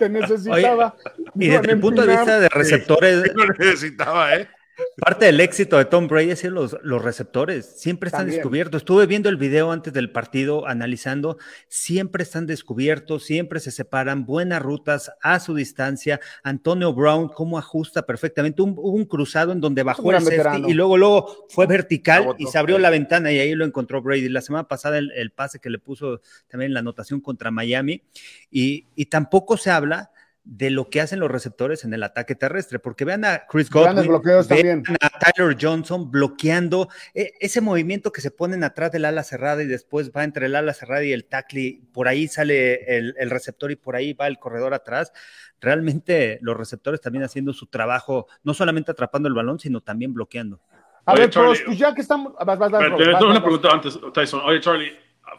te necesitaba. Y desde el punto de vista de receptores, Lo necesitaba, ¿eh? Parte del éxito de Tom Brady es los, los receptores siempre están También. descubiertos. Estuve viendo el video antes del partido, analizando, siempre están descubiertos, siempre se separan, buenas rutas a su distancia. Antonio Brown, cómo ajusta perfectamente. Un- hubo un cruzado en donde bajó el safety y luego, luego fue vertical y se abrió la ventana y ahí lo encontró Brady. La semana pasada el, el pase que le puso también la anotación contra Miami y, y tampoco se habla de lo que hacen los receptores en el ataque terrestre, porque vean a Chris Godwin, bloqueos vean también. a Tyler Johnson bloqueando eh, ese movimiento que se ponen atrás del ala cerrada y después va entre el ala cerrada y el tackle, por ahí sale el, el receptor y por ahí va el corredor atrás. Realmente los receptores también haciendo su trabajo, no solamente atrapando el balón, sino también bloqueando. A Oye, ver, Charlie, pues, ya que estamos. Vas, vas, vas, te vas, tengo una vas, vas. pregunta antes, Tyson. Oye, Charlie,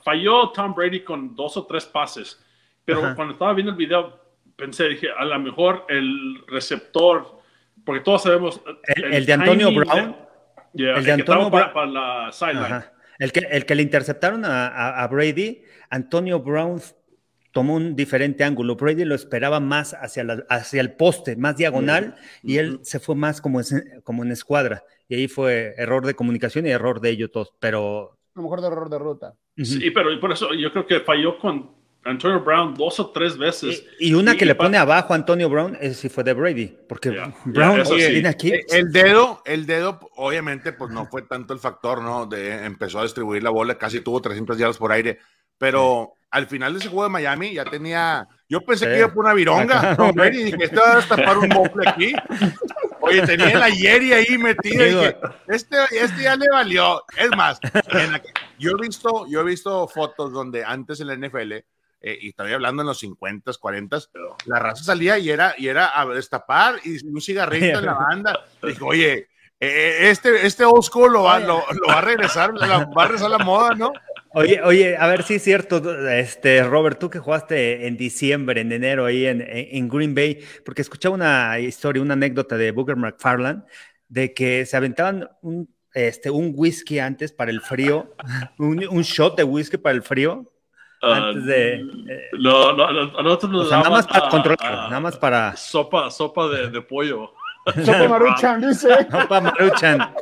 falló Tom Brady con dos o tres pases, pero Ajá. cuando estaba viendo el video, pensé, dije, a lo mejor el receptor, porque todos sabemos... El- el de Antonio timing Brown. Yeah, El de que estaba Antonio para, Brown. para la sideline. Ajá. El que, el que le interceptaron a, a- a Brady, Antonio Brown tomó un diferente ángulo. Brady lo esperaba más hacia, la- hacia el poste, más diagonal, y él se fue más como, en- como en escuadra. Y ahí fue error de comunicación y error de ellos todos. Pero A lo mejor de error de ruta. Sí, pero por eso yo creo que falló con Antonio Brown dos o tres veces. Y, y una Y- que y le pone abajo a Antonio Brown, ese sí fue de Brady, porque Ya, Brown sí. viene aquí. Eh, El dedo, el dedo, obviamente, pues no fue tanto el factor, ¿no? De, empezó a distribuir la bola, casi tuvo 300 yardas por aire, pero al final de ese juego de Miami ya tenía, yo pensé que iba por una vironga, Tom Brady, y dije, este va a destapar un mofle aquí. Oye, tenía la Jerry ahí metida, y dije, este, este ya le valió. Es más, en la- yo he visto, yo he visto fotos donde antes en la NFL, eh, y estoy hablando en los 50, 40, la raza salía y era, y era a destapar y un cigarrito en la banda. Dije, oye, eh, este, este old school lo va, lo, lo va a regresar, la- va a regresar la moda, ¿no? Oye, oye, a ver si es cierto, este, Robert, tú que jugaste en diciembre, en enero, ahí en, en Green Bay, porque escuchaba una historia, una anécdota de Booger McFarland, de que se aventaban un, este, un whisky antes para el frío, un, un shot de whisky para el frío, antes de... eh, no, no, no, a nosotros nos o sea, nada más para ah, controlar, ah, nada más para... Sopa, sopa de, de pollo. Sopa Maruchan, dice. No, para Maruchan.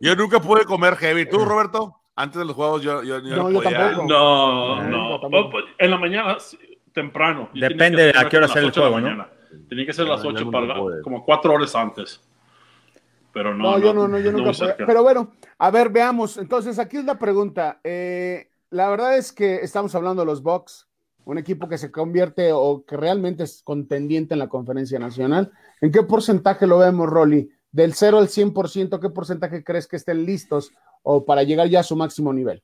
Yo nunca pude comer heavy. ¿Tú, Roberto? Antes de los juegos yo, yo, yo No, yo podía. tampoco. No, Ah, no. no, tampoco. Oh, pues, En la mañana, temprano. Yo Depende de a qué hora sea el juego, ¿no? Tenía que ser las No, yo 8 no para, como cuatro horas antes. Pero no. No, yo no, no, yo nunca. podía. Pero bueno, a ver, veamos. Entonces, aquí es la pregunta. Eh, la verdad es que estamos hablando de los Bucks, un equipo que se convierte o que realmente es contendiente en la conferencia nacional. ¿En qué porcentaje lo vemos, Rolly? Del 0 al 100%, ¿qué porcentaje crees que estén listos o para llegar ya a su máximo nivel?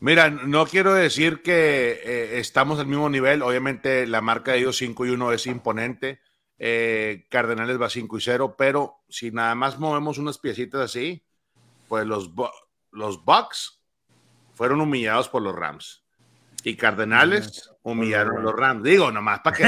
Mira, no quiero decir que eh, estamos al mismo nivel. Obviamente, la marca de ellos 5 y 1 es imponente. Eh, Cardenales va 5 y 0, pero si nada más movemos unas piecitas así, pues los, los Bucks fueron humillados por los Rams. Y Cardenales humillaron a los Rams. Digo, nomás para que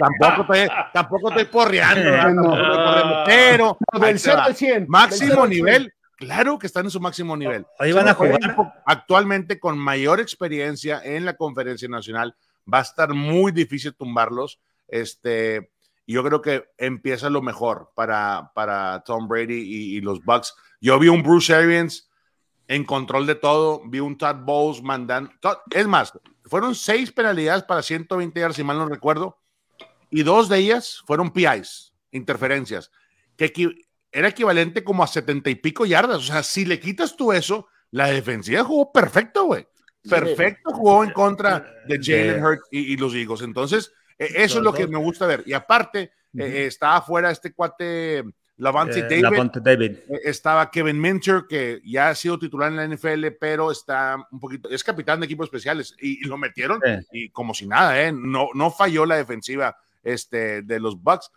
tampoco, estoy, tampoco estoy porreando. No. Pero del ahí te 0 va. al 100. del máximo 0 al 100. nivel. Claro que están en su máximo nivel. Ahí van a jugar. Actualmente con mayor experiencia en la conferencia nacional, va a estar muy difícil tumbarlos. Este, y yo creo que empieza lo mejor para, para Tom Brady y, y los Bucks. Yo vi un Bruce Arians en control de todo, vi un Todd Bowles mandando. Todd- es más, fueron seis penalidades para 120 yardas, si mal no recuerdo, y dos de ellas fueron PIs, interferencias, que era equivalente como a 70 y pico yardas. O sea, si le quitas tú eso, la defensiva jugó perfecto, güey. Perfecto jugó en contra de Jalen Hurts y, y los Eagles. Entonces, eso es lo que me gusta ver. Y aparte, eh, eh, estaba afuera este cuate Lavante Eh, David. Lavonte David. Eh, Estaba Kevin Minter, que ya ha sido titular en la NFL, pero está un poquito, es capitán de equipos especiales y, y lo metieron y como si nada, ¿eh? no, no falló la defensiva este, de los Bucks.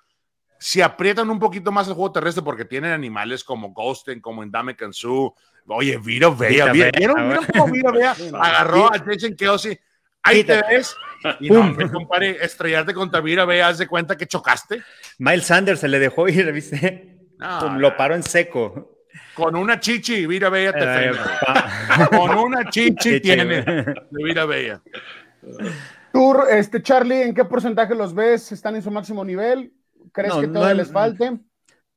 Si aprietan un poquito más el juego terrestre porque tienen animales como Ghosten, como Endame Kansu, oye, Viro Vea, ¿vieron, Vea, ¿vieron, güey. vieron cómo Viro Vea agarró a Jason Kelsey? Ahí te ves. Y no, hombre, compadre, estrellarte contra Viro Vea, haz de cuenta que chocaste. Miles Sanders se le dejó ir, ¿viste? No, Pum, no. lo paró en seco. Con una chichi, Vira Bella te Eh, Con una chichi tiene Vira Bella. Tú, este, Charlie, ¿en qué porcentaje los ves? ¿Están en su máximo nivel? ¿Crees No, que todavía el- les falte?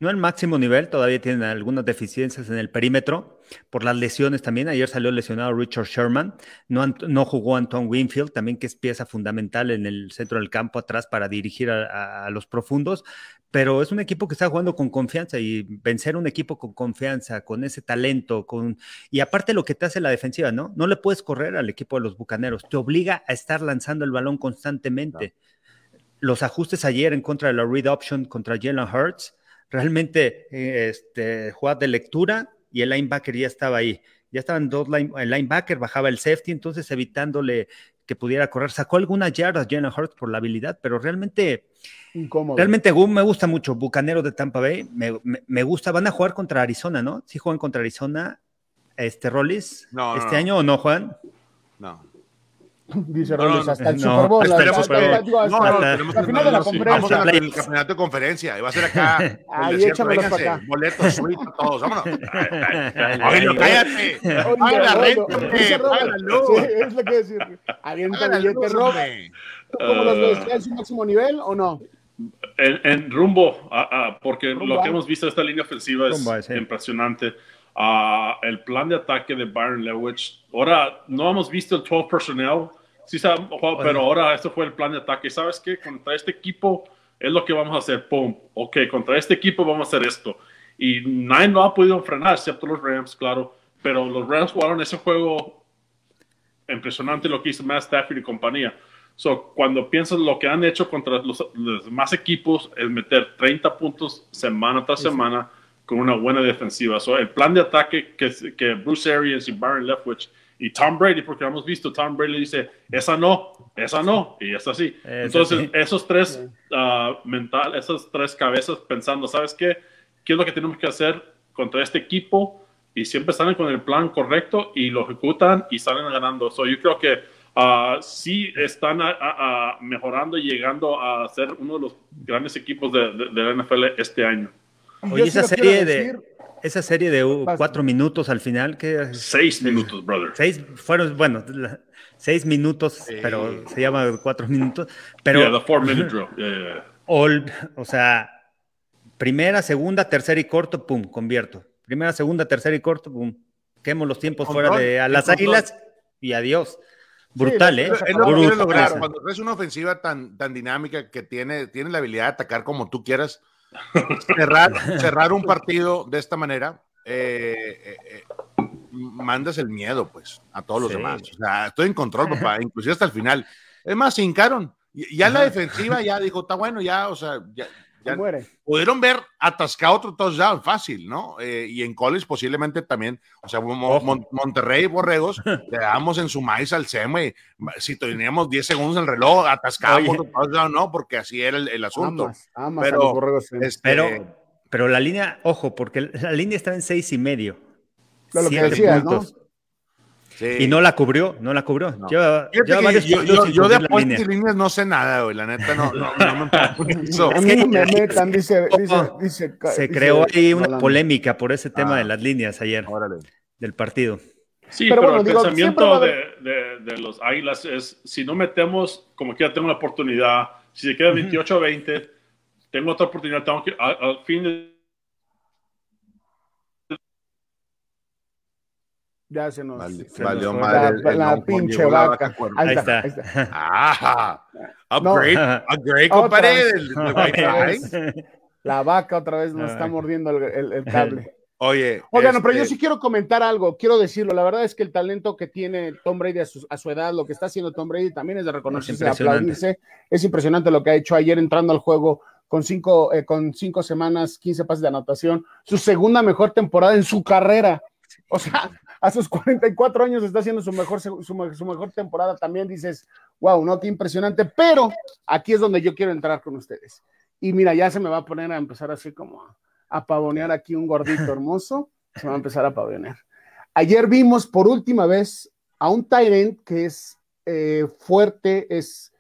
No al máximo nivel, todavía tienen algunas deficiencias en el perímetro por las lesiones también. Ayer salió lesionado Richard Sherman, no, no jugó Anton Winfield, también que es pieza fundamental en el centro del campo atrás para dirigir a, los profundos, pero es un equipo que está jugando con confianza y vencer un equipo con confianza, con ese talento, con y aparte lo que te hace la defensiva, ¿no? No le puedes correr al equipo de los Bucaneros, te obliga a estar lanzando el balón constantemente. Los ajustes ayer en contra de la read option contra Jalen Hurts, realmente eh, este, jugada de lectura y el linebacker ya estaba ahí. Ya estaban dos, line- el linebacker bajaba el safety, entonces evitándole que pudiera correr. Sacó algunas yardas Jalen Hurts por la habilidad, pero realmente, Incómodo. realmente me gusta mucho. Bucanero de Tampa Bay, me, me- me gusta. Van a jugar contra Arizona, ¿no? Sí juegan contra Arizona, este Rollis, No, este no. año o no juegan. No. Dice No, Robles, hasta el no, Super Bowl. que final de la conferencia. Vamos a la- el campeonato de conferencia. Y va a ser acá. Ahí, échamelos para acá. Boletos, suite, todos. Vámonos. Oye, cállate. Paga la renta, la luz. Es lo que decir. Avienta la billete, luz, Rob. hombre. ¿Tú ¿Cómo los ves? ¿Está en su máximo nivel o no? En, en rumbo, a- a- porque Rumbo lo que hemos visto de esta línea ofensiva es Rumbo a, sí. impresionante. Ah, el plan de ataque de Byron Lewis. Ahora, no hemos visto el 12 personnel, sí jugado, pero ahora esto fue el plan de ataque. ¿Sabes qué? Contra este equipo es lo que vamos a hacer. Pum. Ok, contra este equipo vamos a hacer esto. Y nadie lo ha podido frenar, excepto los Rams, claro. Pero los Rams jugaron ese juego impresionante lo que hizo Matt Stafford y compañía. So, cuando piensas lo que han hecho contra los, los demás equipos, es meter 30 puntos semana tras semana con una buena defensiva. So, el plan de ataque que, que Bruce Arians y Byron Leftwich y Tom Brady, porque hemos visto, Tom Brady le dice, esa no, esa no, y es así. Esa Entonces, sí. esos tres ah, mental, esas tres cabezas pensando, ¿sabes qué? ¿Qué es lo que tenemos que hacer contra este equipo? Y siempre salen con el plan correcto y lo ejecutan y salen ganando. So, yo creo que ah, sí están a- a- a mejorando y llegando a ser uno de los grandes equipos de, de- de la NFL este año. Oye, sí esa serie de decir. Esa serie de uh, cuatro minutos al final, que Seis minutos, brother. seis fueron, bueno, la- seis minutos, pero se llama cuatro minutos, pero yeah, the four minute drill. Yeah, yeah, yeah. all- o sea, primera, segunda, tercera y corto, pum, convierto. Primera, segunda, tercera y corto, pum. Quemo los tiempos Control, fuera de a las águilas y adiós. Brutal, Sí, ¿eh? Es lo que lograr. Brutal. Cuando traes una ofensiva tan, tan dinámica que tiene, tiene la habilidad de atacar como tú quieras, cerrar, cerrar un partido de esta manera, eh, eh, eh, mandas el miedo, pues, a todos los Sí. demás. O sea, estoy en control, papá, inclusive hasta el final. Es más, se hincaron. Ya la defensiva ya dijo, está bueno, ya, o sea, ya, ya muere. pudieron ver atascado otro touchdown fácil, ¿no? Eh, y en college posiblemente también, o sea, Mo- Mon- Monterrey Borregos, le damos en su maíz al SEM, y si teníamos 10 segundos en el reloj, atascábamos otro touchdown, ¿no? Porque así era el, el asunto. Amas, amas a Pero, los borregos. sí. este, Pero, pero la línea, ojo, porque la línea estaba en seis y medio. Lo que decías, ¿no? Sí. Y no la cubrió, no la cubrió. No. Lleva, Fíjate lleva que varios yo, de apuestas y líneas no sé nada, güey. La neta no, no, no me. A mí no me metan, dice, dice, dice. Se dice creó ahí una polémica por ese tema Ah. de las líneas ayer Órale. del partido. Sí, Pero pero, bueno, el digo, pensamiento de, de- de los Águilas es, si no metemos, como quiera tengo una oportunidad, si se queda 28 a 20, tengo otra oportunidad, tengo que, al, al fin de... Ya se nos. Vale- se valió nos- madre La, el- la pinche vaca. vaca. Ahí está. está. ahí está. Ah, No. upgrade, upgrade, compadre. La vaca otra vez nos está mordiendo el, el- el cable. Oye, Oigan, no, pero yo este, sí quiero comentar algo, quiero decirlo. La verdad es que el talento que tiene Tom Brady a su, a su edad, lo que está haciendo Tom Brady también es de reconocerse, de aplaudirse. Es impresionante lo que ha hecho ayer entrando al juego con cinco, eh, con cinco semanas, 15 pases de anotación, su segunda mejor temporada en su carrera. O sea, a sus 44 años está haciendo su mejor, su, mejor temporada. También dices, wow, no, qué impresionante. Pero aquí es donde yo quiero entrar con ustedes. Y mira, ya se me va a poner a empezar así como a, pavonear aquí un gordito hermoso. Se va a empezar a pavonear. Ayer vimos por última vez a un Tyrant que es eh, fuerte, es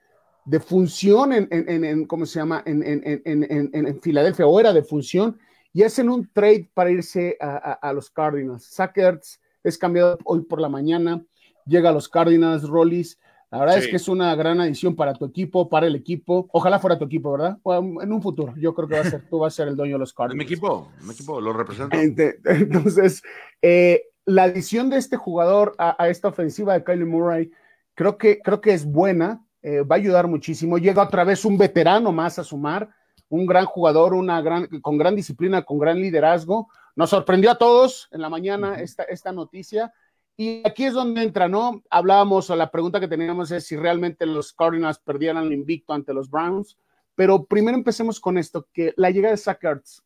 de función en, en, en- en- ¿cómo se llama? En, Filadelfia, o era de función, y hacen un trade para irse a, a- a los Cardinals. Sackers es cambiado hoy por la mañana, llega a los Cardinals, Rollis. La verdad es que es una gran adición para tu equipo, para el equipo. Ojalá fuera tu equipo, ¿verdad? O en un futuro, yo creo que va a ser, tú vas a ser el dueño de los Cardinals. mi equipo, mi equipo, lo represento. Entonces, eh, la adición de este jugador a, a esta ofensiva de Kylie Murray, creo que, creo que es buena, eh, va a ayudar muchísimo. Llega otra vez un veterano más a sumar, un gran jugador, una gran, con gran disciplina, con gran liderazgo. Nos sorprendió a todos en la mañana esta, esta noticia. Y aquí es donde entra, ¿no? Hablábamos, o la pregunta que teníamos es si realmente los Cardinals perdieran el invicto ante los Browns. Pero primero empecemos con esto, que la llegada de Zach Ertz,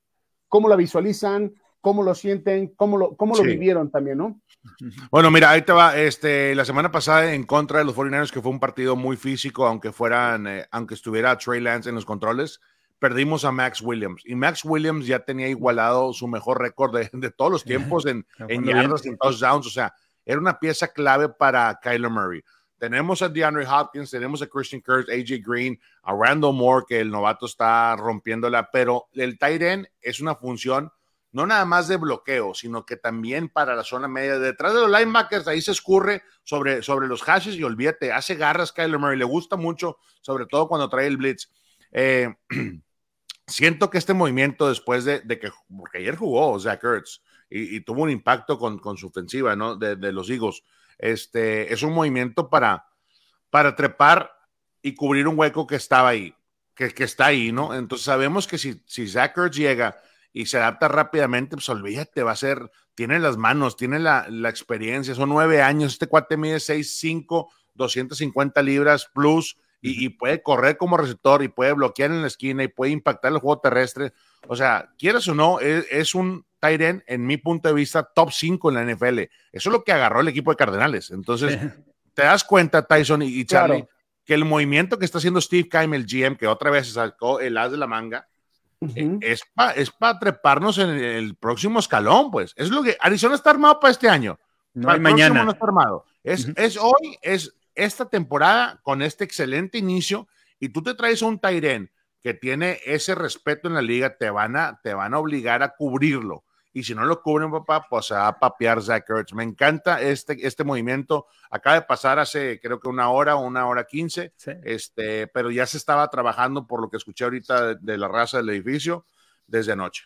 ¿cómo la visualizan? ¿Cómo lo sienten? ¿Cómo lo, cómo lo Sí. vivieron también, no? Bueno, mira, ahí te va. Este, la semana pasada en contra de los 49ers, que fue un partido muy físico, aunque fueran, eh, aunque estuviera Trey Lance en los controles, perdimos a Max Williams. Y Max Williams ya tenía igualado su mejor récord de, de todos los tiempos en, en yardas, en touchdowns. O sea, era una pieza clave para Kyler Murray. Tenemos a DeAndre Hopkins, tenemos a Christian Kirk, AJ Green, a Randall Moore, que el novato está rompiéndola, pero el tight end es una función no nada más de bloqueo, sino que también para la zona media. Detrás de los linebackers, ahí se escurre sobre, sobre los hashes y olvídate, hace garras Kyler Murray, le gusta mucho, sobre todo cuando trae el blitz. Eh, siento que este movimiento después de, de que, porque ayer jugó Zach Ertz y, y tuvo un impacto con, con su ofensiva, ¿no? De, de los Eagles. Este, es un movimiento para, para trepar y cubrir un hueco que estaba ahí, que, que está ahí, ¿no? Entonces sabemos que si, si Zach Ertz llega y se adapta rápidamente, pues olvídate, va a ser, tiene las manos, tiene la, la experiencia, son nueve años, este cuate mide 6'5", 250 libras plus, y, y puede correr como receptor, y puede bloquear en la esquina, y puede impactar el juego terrestre. O sea, quieras o no, es, es un tight end, en mi punto de vista, top 5 en la NFL. Eso es lo que agarró el equipo de Cardenales. Entonces, te das cuenta, Tyson y, y Charlie, Claro. que el movimiento que está haciendo Steve Keim, el GM, que otra vez sacó el as de la manga, Ujú. es para es pa treparnos en el próximo escalón, pues. Es lo que Arizona está armado para este año. No Para hay mañana. no está armado. Es, Ujú. es hoy, es esta temporada con este excelente inicio y tú te traes a un Tyren que tiene ese respeto en la liga, te van a, te van a obligar a cubrirlo. Y si no lo cubren, papá, pues se va a papear Zach Ertz. Me encanta este, este movimiento. Acaba de pasar hace, creo que una hora o una hora quince Sí. este, pero ya se estaba trabajando por lo que escuché ahorita de, de la raza del edificio desde anoche.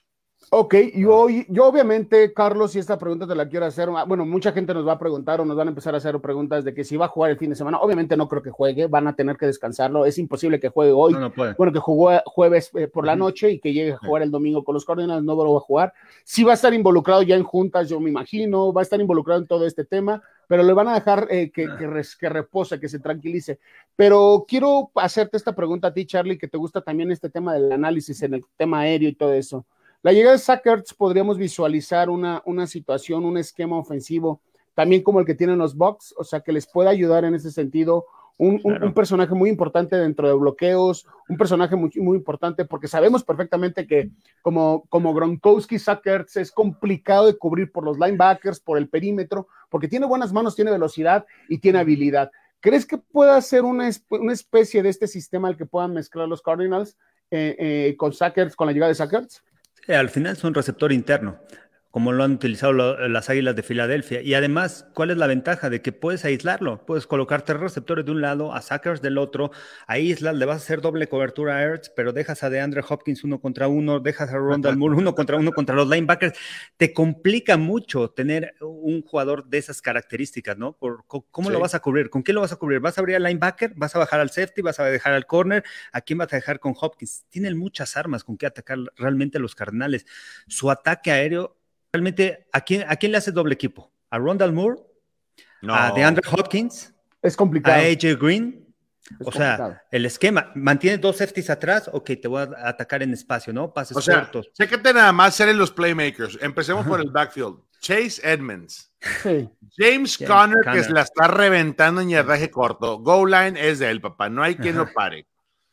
Ok, yo, yo obviamente, Carlos, y esta pregunta te la quiero hacer, ah, bueno, mucha gente nos va a preguntar o nos van a empezar a hacer preguntas de que si va a jugar el fin de semana, obviamente no creo que juegue, van a tener que descansarlo, es imposible que juegue hoy, bueno, que jugó jueves eh, por la noche y que llegue a jugar el domingo con los Cardinals, no lo va a jugar, sí va a estar involucrado ya en juntas, yo me imagino, va a estar involucrado en todo este tema, pero le van a dejar eh, que, que, que repose, que se tranquilice. Pero quiero hacerte esta pregunta a ti, Charlie, que te gusta también este tema del análisis en el tema aéreo y todo eso. La llegada de Sackers podríamos visualizar una, una situación, un esquema ofensivo, también como el que tienen los Bucks, o sea, que les pueda ayudar en ese sentido. Un, un, personaje muy importante dentro de bloqueos, un personaje muy, muy importante porque sabemos perfectamente que como, como Gronkowski, Sackers es complicado de cubrir por los linebackers, por el perímetro, porque tiene buenas manos, tiene velocidad y tiene habilidad. ¿Crees que pueda ser una, una especie de este sistema al que puedan mezclar los Cardinals eh, eh, con Sackers, con la llegada de Sackers? Al final es un receptor interno como lo han utilizado las Águilas de Filadelfia. Y además, ¿cuál es la ventaja de que puedes aislarlo? Puedes colocar tres receptores de un lado, a Sackers del otro, aíslas, le vas a hacer doble cobertura a Ertz, pero dejas a DeAndre Hopkins uno contra uno, dejas a Rondal Moore uno contra uno contra los linebackers. Te complica mucho tener un jugador de esas características, ¿no? Por, ¿Cómo lo vas a cubrir? ¿Con quién lo vas a cubrir? ¿Vas a abrir al linebacker? ¿Vas a bajar al safety? ¿Vas a dejar al corner? ¿A quién vas a dejar con Hopkins? Tienen muchas armas con que atacar realmente a los Cardenales. Su ataque aéreo realmente, ¿a quién, ¿a quién le hace doble equipo? ¿A Rondal Moore? ¿A DeAndre Hopkins? Es complicado. ¿A AJ Green? o sea, el esquema, mantiene dos safeties atrás, ok, te voy a atacar en espacio, ¿no? Pases o sea, cortos. Chécate nada más ser los playmakers. Empecemos por el backfield. Chase Edmonds. James, Conner, que se la está reventando en yardaje corto. Goal line es de él, papá. No hay quien lo pare.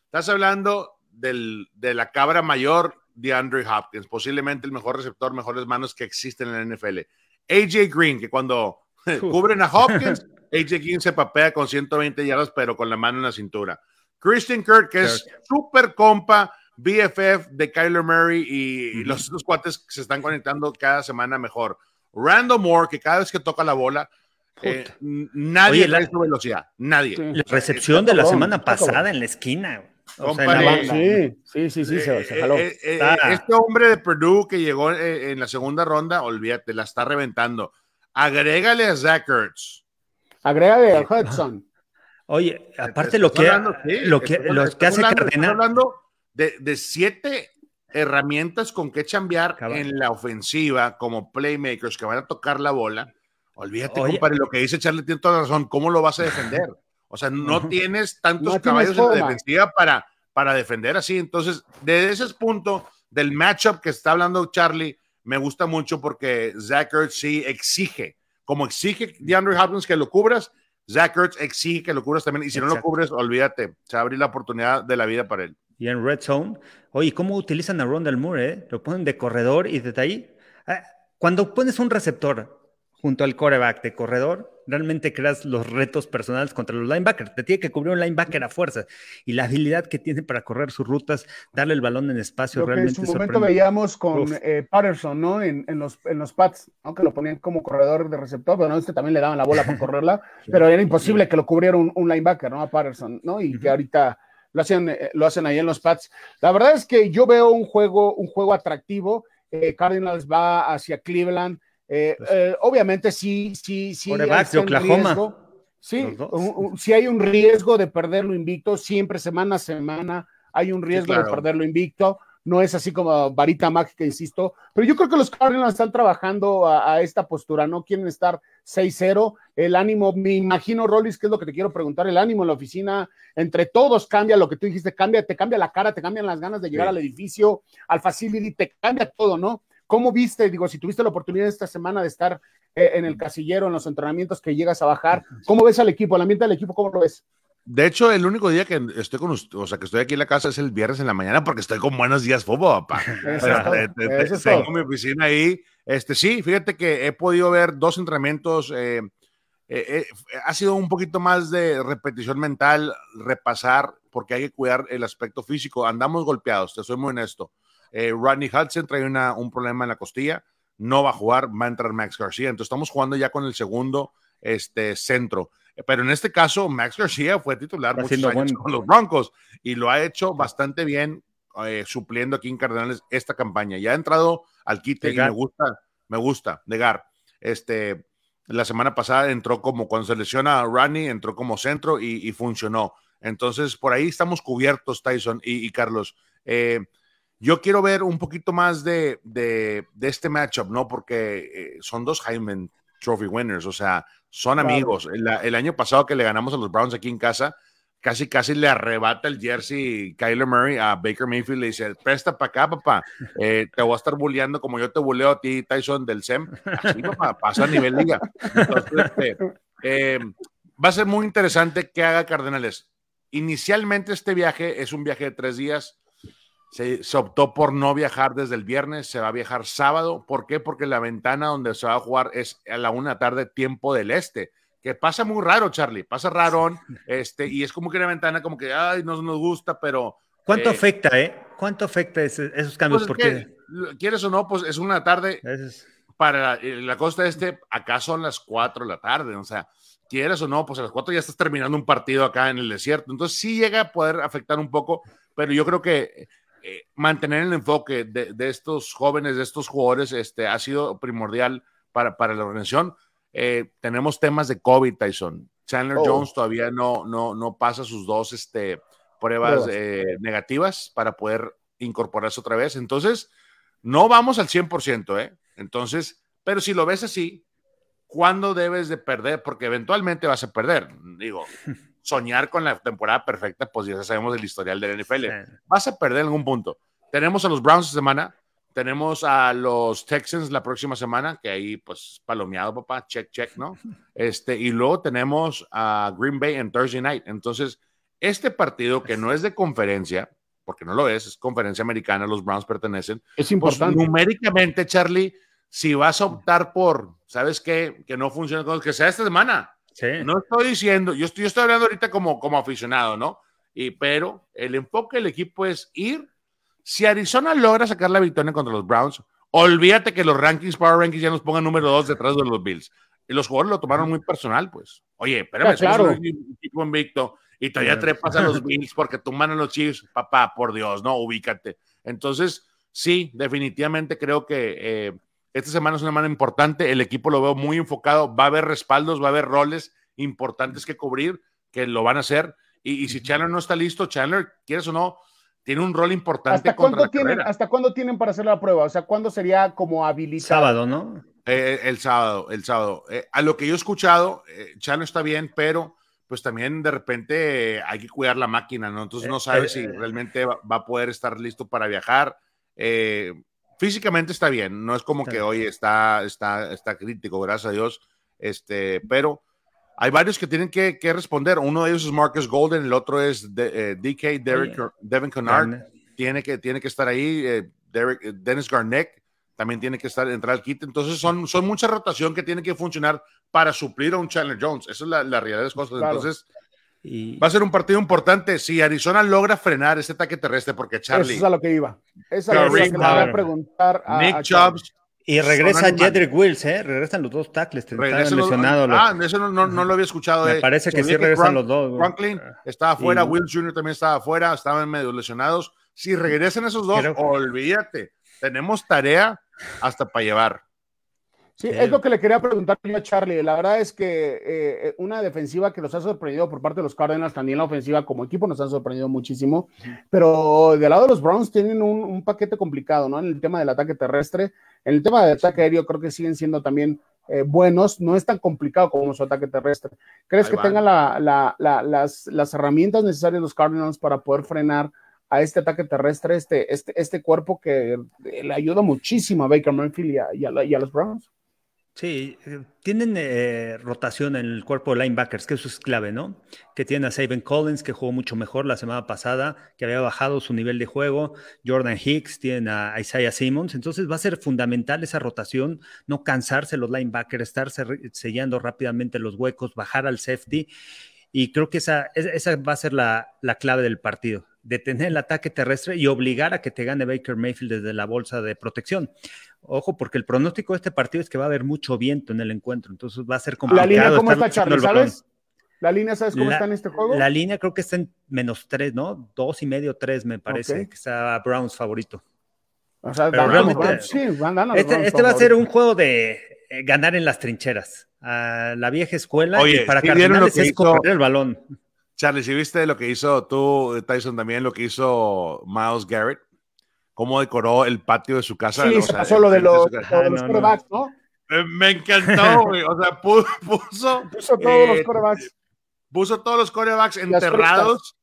Estás hablando del, de la cabra mayor de Andrew Hopkins, posiblemente el mejor receptor, mejores manos que existen en la NFL. AJ Green, que cuando cubren a Hopkins, AJ Green se papea con 120 yardas, pero con la mano en la cintura. Christian Kirk, que es súper compa, BFF de Kyler Murray y, los otros cuates se están conectando cada semana mejor. Randall Moore, que cada vez que toca la bola, eh, nadie le da su velocidad, nadie. La recepción de la semana pasada en la esquina sí, sí, sí, sí, se, eh, jaló. Eh, eh, este hombre de Purdue que llegó en la segunda ronda, olvídate, la está reventando. Agrégale a Zach Ertz. Agrégale a Hudson. Oye, aparte lo que, lo que, lo que hace Cardenal. hablando de, de, siete herramientas con que chambear en la ofensiva como playmakers que van a tocar la bola. Olvídate, compadre, lo que dice Charlie tiene toda razón. ¿Cómo lo vas a defender? O sea, no tienes tantos caballos en la defensiva para, para defender así. Entonces, desde ese punto del matchup que está hablando Charlie, me gusta mucho porque Zach Ertz sí exige, como exige DeAndre Hopkins que lo cubras, Zach Ertz exige que lo cubras también. Y si no lo cubres, olvídate, se abrir la oportunidad de la vida para él. Y en Red Zone, oye, ¿cómo utilizan a Rondell Moore? Eh? Lo ponen de corredor y desde ahí. Ah, cuando pones un receptor junto al coreback de corredor, realmente creas los retos personales contra los linebackers. Te tiene que cubrir un linebacker a fuerza. Y la habilidad que tiene para correr sus rutas, darle el balón en espacio, Lo realmente. en su momento veíamos con eh, Patterson, ¿no? En, los, en los pads, aunque lo ponían como corredor de receptor, pero no, este también le daban la bola para correrla, pero era imposible que lo cubriera un, linebacker, ¿no? A Patterson, ¿no? Y que ahorita lo hacen, eh, lo hacen ahí en los pads. La verdad es que yo veo un juego, un juego atractivo. Eh, Cardinals va hacia Cleveland eh, pues eh, obviamente sí, sí, sí. de Oklahoma. sí, si hay un riesgo de perderlo invicto, siempre semana a semana hay un riesgo de perderlo invicto. No es así como varita mágica, insisto. Pero yo creo que los Cardinals están trabajando a, esta postura, no quieren estar 6-0. El ánimo, me imagino, Rollis, que es lo que te quiero preguntar. El ánimo en la oficina, entre todos cambia lo que tú dijiste, cambia, te cambia la cara, te cambian las ganas de llegar al edificio, al facility, te cambia todo, ¿no? ¿Cómo viste, digo, si tuviste la oportunidad esta semana de estar eh, en el casillero, en los entrenamientos que llegas a bajar, ¿cómo ves al equipo, el ambiente del equipo, cómo lo ves? De hecho, el único día que estoy con usted, o sea, que estoy aquí en la casa es el viernes en la mañana porque estoy con Buenos Días Fútbol, papá. tengo mi oficina ahí. Este, sí, fíjate que he podido ver dos entrenamientos. Eh, eh, ha sido un poquito más de repetición mental, repasar, porque hay que cuidar el aspecto físico. Andamos golpeados, te soy muy honesto. Eh, Rodney Hudson trae una, un problema en la costilla, no va a jugar, va a entrar Max García. Entonces estamos jugando ya con el segundo este, centro. Pero en este caso, Max García fue titular muchos años con los Broncos y lo ha hecho bastante bien eh, supliendo aquí en Cardenales esta campaña. Ya ha entrado al quite y me gusta, me gusta, Negar. Este, la semana pasada entró como cuando se lesiona a entró como centro y, funcionó. Entonces, por ahí estamos cubiertos, Tyson y, Carlos. Eh, yo quiero ver un poquito más de, de, este matchup, ¿no? Porque eh, son dos Hyman Trophy winners, o sea, son amigos. el, año pasado que le ganamos a los Browns aquí en casa, casi casi le arrebata el jersey Kyler Murray a Baker Mayfield le dice, presta para acá, papá, eh, te voy a estar bulleando como yo te buleo a ti, Tyson, del SEM. Así, papá, pasa a nivel liga. Este, eh, va a ser muy interesante que haga Cardenales. Inicialmente este viaje es un viaje de tres días. Se, se, optó por no viajar desde el viernes, se va a viajar sábado. ¿Por qué? Porque la ventana donde se va a jugar es a la una tarde, tiempo del este que pasa muy raro, Charlie, pasa raro, este, y es como que una ventana como que, ay, no nos gusta, pero... ¿Cuánto eh, afecta, eh? ¿Cuánto afecta esos cambios? Pues Porque... quieres o no, pues es una tarde para la, costa este, acá son las 4 de la tarde, o sea, quieres o no, pues a las 4 ya estás terminando un partido acá en el desierto, entonces sí llega a poder afectar un poco, pero yo creo que eh, mantener el enfoque de, de, estos jóvenes, de estos jugadores, este, ha sido primordial para, para la organización eh, tenemos temas de COVID, Tyson. Chandler oh. Jones todavía no, no, no pasa sus dos este, pruebas eh, negativas para poder incorporarse otra vez. Entonces, no vamos al 100%, ¿eh? Entonces, pero si lo ves así, ¿cuándo debes de perder? Porque eventualmente vas a perder. Digo, soñar con la temporada perfecta, pues ya sabemos el historial del NFL. Vas a perder en algún punto. Tenemos a los Browns esta semana, tenemos a los Texans la próxima semana, que ahí pues palomeado, papá, check, check, ¿no? Este, y luego tenemos a Green Bay en Thursday night. Entonces, este partido que no es de conferencia, porque no lo es, es conferencia americana, los Browns pertenecen. Es pues, importante. numéricamente, Charlie, si vas a optar por, ¿sabes qué? Que no funcione con que sea esta semana. Sí. No estoy diciendo, yo estoy, yo estoy hablando ahorita como, como aficionado, ¿no? Y, pero el enfoque del equipo es ir si Arizona logra sacar la victoria contra los Browns, olvídate que los rankings, Power Rankings, ya nos pongan número dos detrás de los Bills. Y los jugadores lo tomaron muy personal, pues. Oye, espérame, claro. un equipo invicto y todavía trepas a los Bills porque tumban a los Chiefs. Papá, por Dios, no, ubícate. Entonces, sí, definitivamente creo que eh, esta semana es una semana importante. El equipo lo veo muy enfocado. Va a haber respaldos, va a haber roles importantes que cubrir que lo van a hacer. Y, y si Chandler no está listo, Chandler, quieres o no, tiene un rol importante. ¿Hasta cuándo, tienen, ¿Hasta cuándo tienen para hacer la prueba? O sea, ¿cuándo sería como habilitado? Sábado, ¿no? Eh, el sábado, el sábado. Eh, a lo que yo he escuchado, eh, Chano está bien, pero pues también de repente hay que cuidar la máquina, ¿no? Entonces no sabe si realmente va, a poder estar listo para viajar. Físicamente está bien, no es como que hoy está, está, está crítico, gracias a Dios, este, pero hay varios que tienen que, responder. Uno de ellos es Marcus Golden, el otro es DK, Derek, Devin Kennard. Tiene que, tiene que estar ahí. Eh, eh, Dennis Garnett también tiene que estar, entrar al kit. Entonces, son, son mucha rotación que tiene que funcionar para suplir a un Chandler Jones. Esa es la, realidad de las cosas. Entonces, va a ser un partido importante. Si Arizona logra frenar ese ataque terrestre, porque Charlie. Eso es a lo que iba. Esa es lo que le voy a preguntar a, Nick Chubbs y regresa Jedrick Wills, ¿eh? Regresan los dos tackles. Lesionado ah, eso no, no, lo había escuchado. Me parece que sí regresan los dos. Franklin estaba fuera, Wills Jr. también estaba fuera, estaban medio lesionados. Si regresan esos dos, olvídate. Tenemos tarea hasta para llevar. Sí, es lo que le quería preguntar a Charlie. La verdad es que eh, una defensiva que nos ha sorprendido por parte de los Cardinals, también la ofensiva como equipo nos han sorprendido muchísimo, pero del lado de los Browns tienen un, paquete complicado, ¿no? En el tema del ataque terrestre, en el tema del ataque aéreo creo que siguen siendo también eh, buenos, no es tan complicado como su ataque terrestre. ¿Crees que tengan las, las herramientas necesarias los Cardinals para poder frenar a este ataque terrestre, este, este, este cuerpo que le ayuda muchísimo a Baker Mayfield y a los Browns? Sí, eh, tienen eh, rotación en el cuerpo de linebackers, que eso es clave, ¿no? Que tienen a Saban Collins, que jugó mucho mejor la semana pasada, que había bajado su nivel de juego, Jordan Hicks, tienen a Isaiah Simmons, entonces va a ser fundamental esa rotación, no cansarse los linebackers, estar sellando rápidamente los huecos, bajar al safety, y creo que esa, esa va a ser la, la clave del partido detener el ataque terrestre y obligar a que te gane Baker Mayfield desde la bolsa de protección. Ojo, porque el pronóstico de este partido es que va a haber mucho viento en el encuentro, entonces va a ser complicado. La línea, ¿cómo está, Charlie? ¿Sabes? La línea, ¿sabes cómo La- está en este juego? La línea creo que está en menos tres, ¿no? Dos y medio, tres, me parece, que está Browns favorito. o sea, pero los realmente- Browns, sí, van- dan a los Este, Browns este va a ser un juego de eh, ganar en las trincheras. A la vieja escuela Oye, y para ¿sí Cardinales es hizo- correr el balón. Charlie, si viste lo que hizo tú, Tyson, también lo que hizo Miles Garrett, cómo decoró el patio de su casa. Sí, o se sea, pasó lo de los, de Ah, los no, no. quarterbacks, ¿no? Eh, Me encantó, güey. O sea, pu- puso, Puso todos los Eh, quarterbacks. puso todos los corebacks enterrados,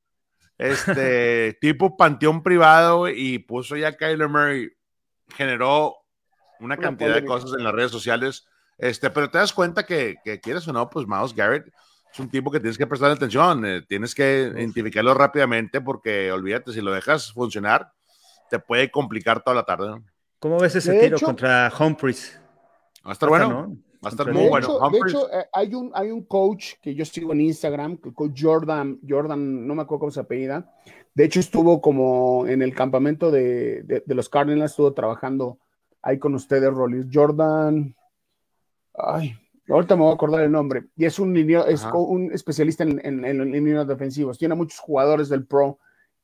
este, tipo panteón privado, güey, y puso ya Kyler Murray, generó una cantidad de cosas en las redes sociales, este, pero te das cuenta que, que quieres o no, pues Miles Garrett es un tipo que tienes que prestar atención, eh, tienes que identificarlo rápidamente porque olvídate, si lo dejas funcionar, te puede complicar toda la tarde. ¿no? ¿Cómo ves ese De tiro hecho- contra Humphreys? Va a estar bueno, ¿no? va a estar muy de bueno. de Humphries- hecho, eh, hay, un, hay un coach que yo sigo en Instagram, que el coach Jordan, Jordan, no me acuerdo cómo se apellida. De hecho, estuvo como en el campamento de, de- de los Cardinals, estuvo trabajando ahí con ustedes, Rollis. Jordan, ay, ahorita me voy a acordar el nombre. Y es un, lineo- es Ajá. un especialista en, en, en líneas defensivos. Tiene muchos jugadores del Pro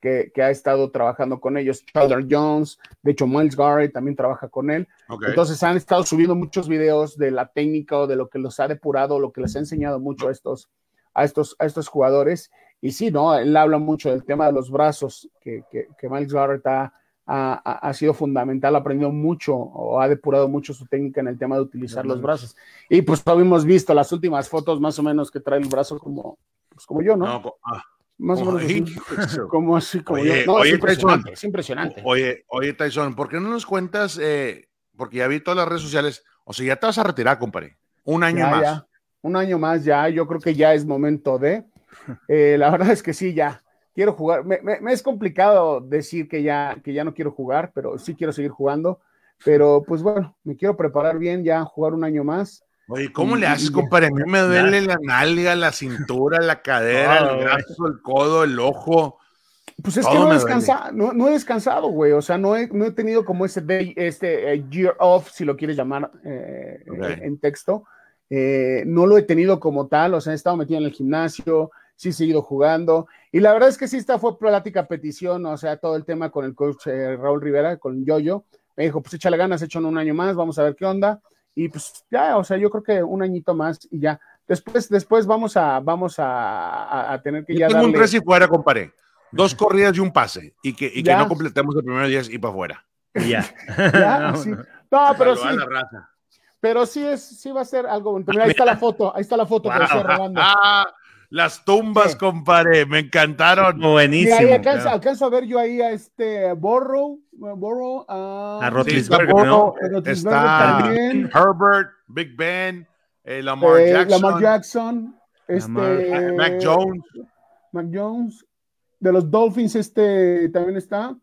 que, que ha estado trabajando con ellos. Chandler Jones, de hecho, Miles Garrett también trabaja con él. Ok. Entonces han estado subiendo muchos videos de la técnica o de lo que los ha depurado, lo que les ha enseñado mucho a estos, a estos, a estos jugadores. Y sí, ¿no? Él habla mucho del tema de los brazos, que, que, que Miles Garrett ha, ha, ha- sido fundamental, ha aprendido mucho o ha depurado mucho su técnica en el tema de utilizar los brazos. Y pues habíamos visto las últimas fotos más o menos que trae el brazo como, pues, como yo, ¿no? No, ah, más o menos así, como así, como Oye, yo. No, oye, es impresionante, Tyson. es impresionante. Oye, oye, Tyson, ¿por qué no nos cuentas? eh, porque ya vi todas las redes sociales. O sea, ya te vas a retirar, compadre. Un año Ya, más. ya. Un año más ya, yo creo que ya es momento de. Eh, la verdad es que sí, ya. Quiero jugar. Me, me- me es complicado decir que ya, que ya no quiero jugar, pero sí quiero seguir jugando. Pero pues bueno, me quiero preparar bien ya, jugar un año más. Oye, ¿cómo Y- le haces, compadre? A mí me duele la nalga, la cintura, la cadera, el brazo, el codo, el ojo. Pues es Todo que no he, me descansa, no, no he descansado, güey. O sea, no he, no he tenido como ese day, este eh, year off, si lo quieres llamar eh, en texto. Eh, no lo he tenido como tal, o sea, he estado metido en el gimnasio, sí he seguido jugando. Y la verdad es que sí, esta fue plática petición, o sea, todo el tema con el coach eh, Raúl Rivera, con Yoyo. Me dijo, pues échale ganas, hecho un año más, vamos a ver qué onda. Y pues ya, o sea, yo creo que un añito más y ya. Después, después vamos a, vamos a, a- a tener que Yo ya tengo un darle- tres y fuera, compadre. Dos corridas y un pase. Y que, y que no completemos el primer día y para afuera. Ya. Ya, sí. No, pero sí, pero sí es, sí va a ser algo bonito. Mira, ahí está la foto, ahí está la foto que Wow. decía Rolando. Ah, las tumbas, Sí. compadre. Me encantaron. Buenísimo. ahí alcanzo, claro. alcanzo a ver yo ahí a este Borrow, Borrow, a, A Sí, Roethlisberger, está ¿no? a Está también, Herbert, Big Ben, eh, Lamar eh, Jackson, Lamar Jackson, este, Mac Jones. Mac Jones, de los Dolphins este también está.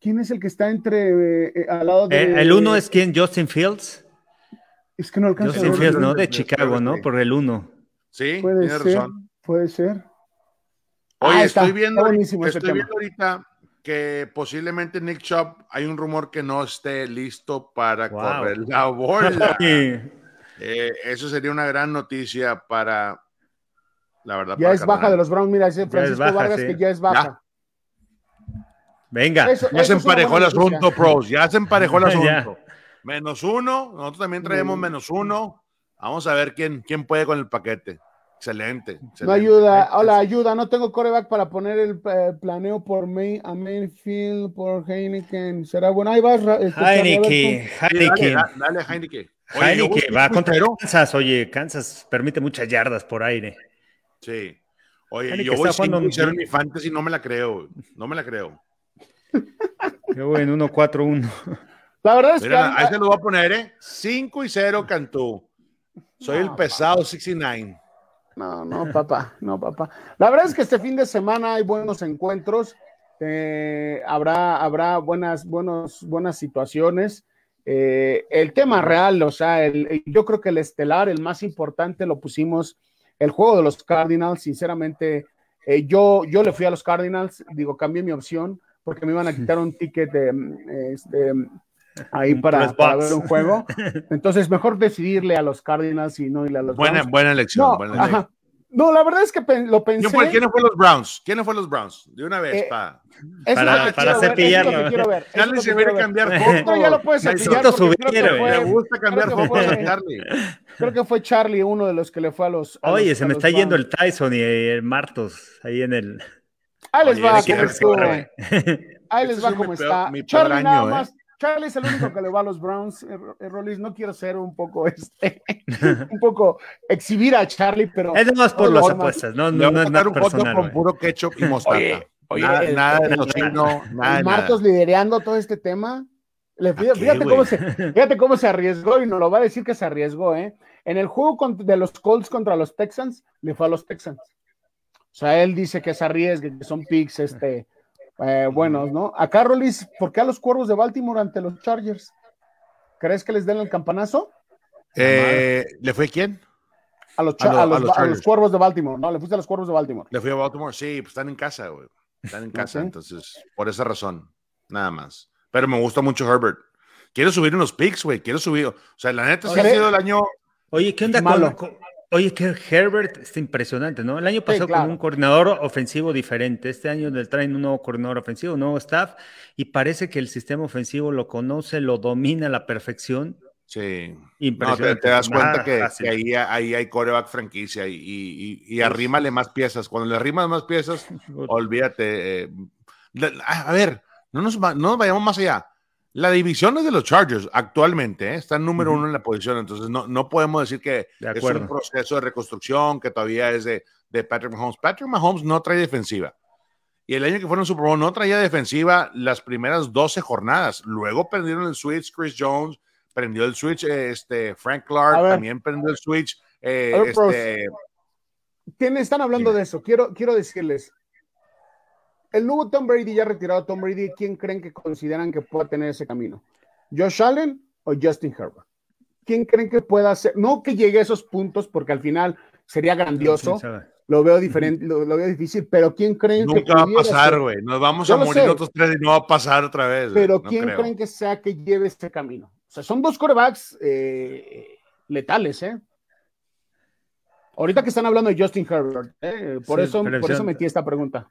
¿Quién es el que está entre, eh, eh, al lado de... Eh, el uno es quien, Justin Fields. Es que no alcanzo a Justin. Fields, ¿no? De Chicago, ¿no? Por el uno. Sí, Puede ser, razón. puede ser. Oye, Ah, está, estoy viendo, estoy viendo ahorita que posiblemente Nick Chubb hay un rumor que no esté listo para Wow. correr la bola. Sí. Eh, eso sería una gran noticia para la verdad. Ya para es baja de los Browns, mira, dice Francisco baja, Vargas sí. que ya es baja. Venga. Eso- Ya se eso emparejó el asunto, pros. Ya se emparejó el asunto. Menos uno. Nosotros también traemos menos uno. Vamos a ver quién, quién puede con el paquete. Excelente. No excelente. ayuda, hola, ayuda, no tengo coreback para poner el eh, planeo por May, a Mayfield, por Heineken. Será bueno, ahí vas, este, Heineke, Dale, Heineke. da- dale, Heineke. Oye, yo Heineke busqué va contra Twittero. Kansas. Oye, Kansas permite muchas yardas por aire. Sí. Oye, yo voy jugando 5 y 0 en mi fantasy, no me la creo. No me la creo. Qué bueno, 1-4-1. La verdad es que Mira, ah, ahí se lo voy a poner, ¿eh? 5 y 0 Cantú. Soy el No, pesado 69. No, no, papá, no, papá. La verdad es que este fin de semana hay buenos encuentros, eh, habrá, habrá buenas, buenos, buenas situaciones. Eh, el tema real, o sea, el- yo creo que el estelar, el más importante, lo pusimos el juego de los Cardinals. Sinceramente, eh, yo, yo le fui a los Cardinals, digo, cambié mi opción porque me iban a quitar un ticket de, mm, este, ahí para, ver un juego. Entonces, mejor decidirle a los Cardinals y no irle a los Buena, Browns. buena elección. No, buena elección. ajá. No, la verdad es que lo pensé. ¿Quién fue, ¿Quiénes fueron los Browns? ¿Quiénes fueron los Browns? De una vez, Eh, pa. Para- para quiero ver, eso es lo cepillarlo. Charlie se viene a cambiar fotos. ya lo puedes cepillar porque subir, creo que güey. Me fue- gusta cambiar creo que fotos fue- de Charlie. Creo que fue Charlie uno de los que le fue a los. a Oye, los- se a me está yendo Browns. el Tyson y el Martos ahí en el. Ahí les Oye, va, como es estuvo. Ahí les Este va es como está. Charlie nada ¿eh? más. Charlie es el único que le va a los Browns. eh, eh, Rolis, no quiero ser un poco este, un poco exhibir a Charlie, pero Es más por las apuestas, no, no, no es un personal. con puro ketchup y mostaza. Oye, oye, nada, el- nada de el- tocino, nada. Martos liderando todo este tema. Le- qué, fíjate, cómo se, fíjate cómo se arriesgó y nos lo va a decir que se arriesgó, ¿eh? En el juego con- de los Colts contra los Texans, le fue a los Texans. O sea, él dice que se arriesgue, que son picks este, eh, buenos, ¿no? Acá, Rolis, ¿por qué a los Cuervos de Baltimore ante los Chargers? ¿Crees que les den el campanazo? Eh, ¿Le fue quién? A los, A cha- lo- a a los, a los. Cuervos de Baltimore, ¿no? Le fuiste a los Cuervos de Baltimore. ¿Le fui a Baltimore? Sí, pues están en casa, güey. Están en casa, Ok. entonces, por esa razón, nada más. Pero me gusta mucho Herbert. Quiero subir unos picks, güey. Quiero subir. O sea, la neta sí ha sido el año. Oye, ¿qué onda Malo. con, con- Oye, que Herbert está impresionante, ¿no? El año pasado claro. con un coordinador ofensivo diferente. Este año le traen un nuevo coordinador ofensivo, un nuevo staff, y parece que el sistema ofensivo lo conoce, lo domina a la perfección. Sí. No, Impresionante. te, te das cuenta que, ahí, ahí hay coreback franquicia y, y, y, y arrímale más piezas. Cuando le arrimas más piezas, olvídate. eh, a ver, no nos, no nos vayamos más allá. La división es de los Chargers actualmente, ¿eh? están número uno en la posición, entonces no, no podemos decir que De es un proceso de reconstrucción, que todavía es de, de Patrick Mahomes. Patrick Mahomes no trae defensiva. Y el año que fueron Super Bowl no traía defensiva las primeras 12 jornadas. Luego prendieron el switch Chris Jones, prendió el switch este, Frank Clark, ver. también prendió el switch. eh, ver, este, ¿Quién están hablando Dime. de eso? Quiero, quiero decirles. El nuevo Tom Brady, ya retirado Tom Brady, ¿quién creen que consideran que pueda tener ese camino? ¿Josh Allen o Justin Herbert? ¿Quién creen que pueda hacer? No que llegue a esos puntos, porque al final sería grandioso. Lo veo diferente, lo, lo veo difícil, pero ¿quién creen que nunca va a pasar, güey. Nos vamos Yo a morir sé. nosotros tres y no va a pasar otra vez. Pero No ¿quién creo. creen que sea que lleve ese camino? O sea, son dos corebacks eh, letales, ¿eh? Ahorita que están hablando de Justin Herbert, ¿eh? por, Sí, eso, por eso metí esta pregunta.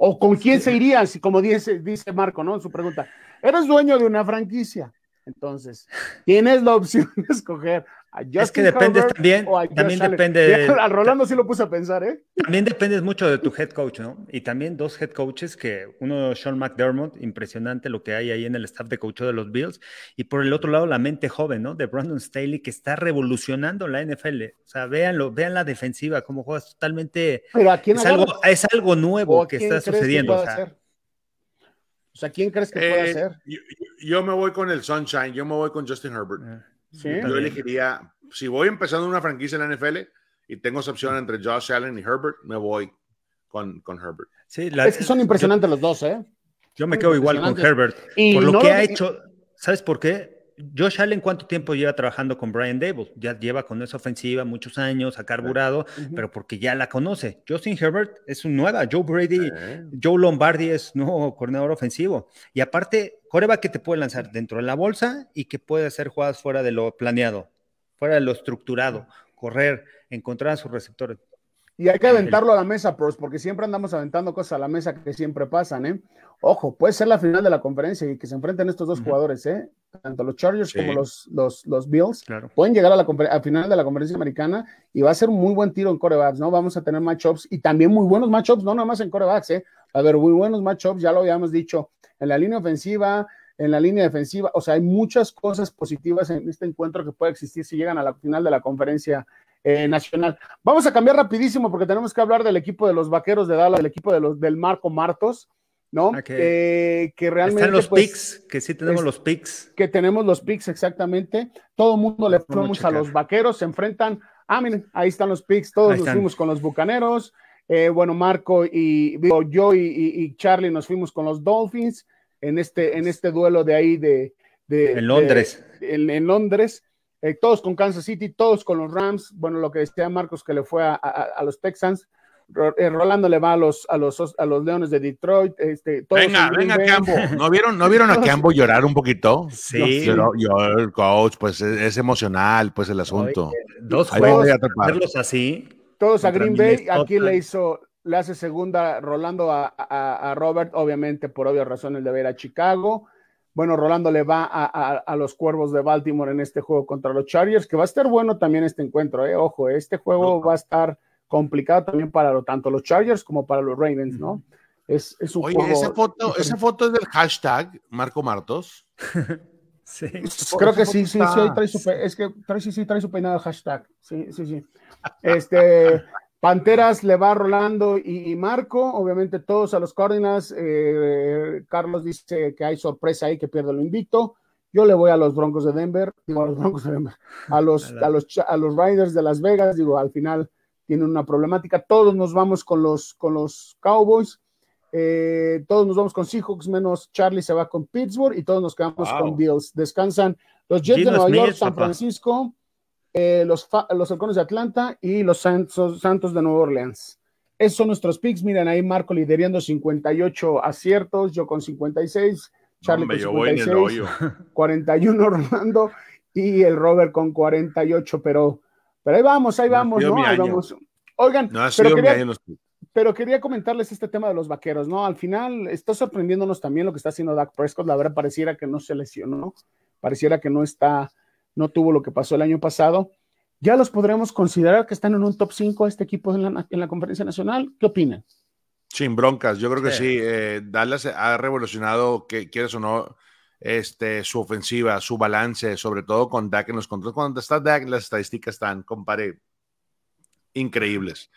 ¿O con quién se irían? Si, como dice, dice Marco, ¿no? En su pregunta. Eres dueño de una franquicia. Entonces, tienes la opción de escoger a Justin Es que depende también, o a Josh también Allen. depende. Rolando sí lo puse a pensar, ¿eh? También depende mucho de tu head coach, ¿no? Y también dos head coaches que uno, Sean McDermott, impresionante lo que hay ahí en el staff de coach de los Bills, y por el otro lado la mente joven, ¿no? De Brandon Staley que está revolucionando la NFL. O sea, véanlo, vean la defensiva, cómo juega, es totalmente, Pero ¿a quién es algo, es algo ¿O nuevo que quién está crees que sucediendo. o sea, hacer? O sea, ¿quién crees que puede Eh, ser? yo, yo me voy con el Sunshine, yo me voy con Justin Herbert. Sí. Yo elegiría, si voy empezando una franquicia en la NFL y tengo esa opción entre Josh Allen y Herbert, me voy con, con Herbert. sí, la- Es que son impresionantes los dos, ¿eh? Yo me quedo igual con. Herbert. Y por lo no que lo- ha hecho, ¿sabes por qué? Josh Allen, ¿cuánto tiempo lleva trabajando con Brian Dable? Ya lleva con esa ofensiva muchos años, ha carburado, pero porque ya la conoce. Justin Herbert es un nueva. Joe Brady, Joe Lombardi es nuevo coordinador ofensivo. Y aparte, coreback que te puede lanzar dentro de la bolsa y que puede hacer jugadas fuera de lo planeado, fuera de lo estructurado, correr, encontrar a sus receptores. Y hay que aventarlo a la mesa, pros, porque siempre andamos aventando cosas a la mesa que siempre pasan, ¿eh? Ojo, puede ser la final de la conferencia y que se enfrenten estos dos jugadores, ¿eh? Tanto los Chargers Sí. como los, los, los Bills. Claro. Pueden llegar a la final de la conferencia americana y va a ser un muy buen tiro en corebacks, ¿no? Vamos a tener matchups y también muy buenos matchups, no nada más en corebacks, ¿eh? A ver, muy buenos matchups, ya lo habíamos dicho, en la línea ofensiva, en la línea defensiva, o sea, hay muchas cosas positivas en este encuentro que puede existir si llegan a la final de la conferencia eh, nacional. Vamos a cambiar rapidísimo porque tenemos que hablar del equipo de los vaqueros de Dallas, del equipo de los, del Marco Martos, ¿no? Eh, que realmente. Están los pues, picks, que sí tenemos es- los picks. que tenemos los picks exactamente. Todo el mundo le a fuimos a los vaqueros, se enfrentan. Ah, miren, ahí están los picks, todos Ahí nos están. fuimos con los bucaneros. Eh, bueno, Marco y digo, yo y, y- y Charlie nos fuimos con los Dolphins en este, en este duelo de ahí de, de- En Londres. de- en, en Londres. Eh, todos con Kansas City, todos con los Rams. Bueno, lo que decía Marcos que le fue a, a- a los Texans. Eh, Rolando le va a los, a los, a los Leones de Detroit. Este, todos Venga, venga, Bay. Campo. ¿No vieron, ¿No vieron a Campo llorar un poquito? Sí. Lloró- lloró el coach, pues es, es emocional, pues el asunto. Dos juegos, verlos así. todos a Green Bay. Aquí le hizo, le hace segunda Rolando a, a- a Robert, obviamente por obvias razones de ver a Chicago. Bueno, Rolando le va a, a- a los Cuervos de Baltimore en este juego contra los Chargers, que va a estar bueno también este encuentro. ¿eh? Ojo, este juego va a estar complicado también para lo- tanto los Chargers como para los Ravens, ¿no? Es, es un Oye, juego. esa foto, esa foto es del hashtag Marco Martos. Sí. Creo que sí, sí, sí, trae su, es que trae, sí, sí, trae su peinado hashtag. Sí, sí, sí. Este, Panteras le va Rolando y, y Marco, obviamente todos a los Cardinals. eh, Carlos dice que hay sorpresa ahí, que pierde lo invicto. Yo le voy a los Broncos de Denver, digo a los Broncos de Denver, a los, a los, Cha- a los Riders de Las Vegas, digo, al final tienen una problemática. Todos nos vamos con los, con los Cowboys. Eh, todos nos vamos con Seahawks, menos Charlie se va con Pittsburgh y todos nos quedamos Wow. con Bills. Descansan los Jets de Nueva Smith, York, San papá. Eh, los, los Halcones de Atlanta y los Santos, Santos de Nueva Orleans. Esos son nuestros picks. Miren ahí Marco liderando 58 aciertos, yo con 56, Charlie con yo voy en el 56, hoyo. 41 Rolando y el Robert con 48, pero, pero ahí vamos, ahí No vamos, ¿no? Ahí vamos. Oigan, No pero quería- pero quería comentarles este tema de los vaqueros, ¿no? Al final está sorprendiéndonos también lo que está haciendo Dak Prescott. La verdad, pareciera que no se lesionó, pareciera que no está, no tuvo lo que pasó el año pasado. Ya los podremos considerar que están en un top 5 este equipo en la, en la conferencia nacional. ¿Qué opinan? Sin broncas, yo creo que Sí. sí. eh, Dallas ha revolucionado, que quieres o no, este, su ofensiva, su balance, sobre todo con Dak en los controles. Cuando está Dak, las estadísticas están, compare, increíbles.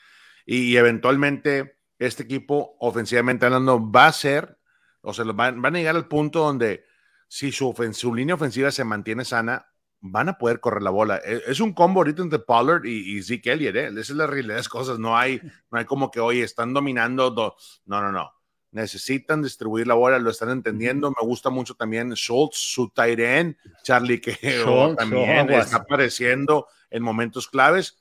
Y, y eventualmente este equipo, ofensivamente hablando, va a ser, o sea, van, van a llegar al punto donde si su, ofen- su línea ofensiva se mantiene sana, van a poder correr la bola. Es, es un combo ahorita entre Pollard y, y Zeke Elliott, ¿eh? Esa es la realidad de las cosas. No hay, no hay como que, oye, están dominando. do- No, no, no. Necesitan distribuir la bola, lo están entendiendo. Me gusta mucho también Schultz, su end, Charlie, que oh, Schultz, también aguas. está apareciendo en momentos claves.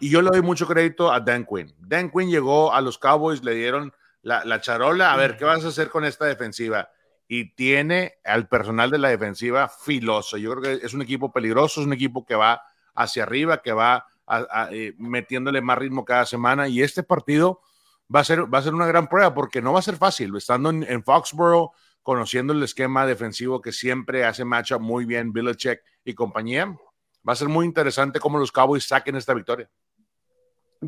Y yo le doy mucho crédito a Dan Quinn. Dan Quinn llegó a los Cowboys, le dieron la, la charola. A ver, ¿qué vas a hacer con esta defensiva? Y tiene al personal de la defensiva filoso. Yo creo que es un equipo peligroso, es un equipo que va hacia arriba, que va a- eh, metiéndole más ritmo cada semana. Y este partido va a ser, va a ser una gran prueba porque no va a ser fácil. Estando en, en Foxborough, conociendo el esquema defensivo que siempre hace matchup muy bien Belichick y compañía, va a ser muy interesante cómo los Cowboys saquen esta victoria.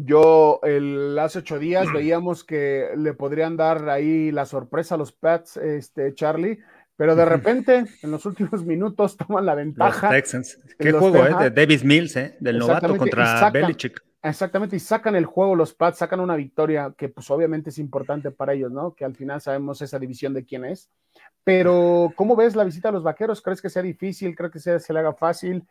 Yo el, hace ocho días veíamos que le podrían dar ahí la sorpresa a los Pats, este, Charlie, pero de repente en los últimos minutos toman la Los ventaja. Texans. Qué los juego, ¿eh? Tejas. De Davis Mills, ¿eh? Del novato contra sacan- Belichick. Exactamente, y sacan el juego los Pats, sacan una victoria que pues obviamente es importante para ellos, ¿no? Que al final sabemos esa división de quién es. Pero, ¿cómo ves la visita a los Vaqueros? ¿Crees que sea difícil? ¿Crees que sea, se le haga fácil?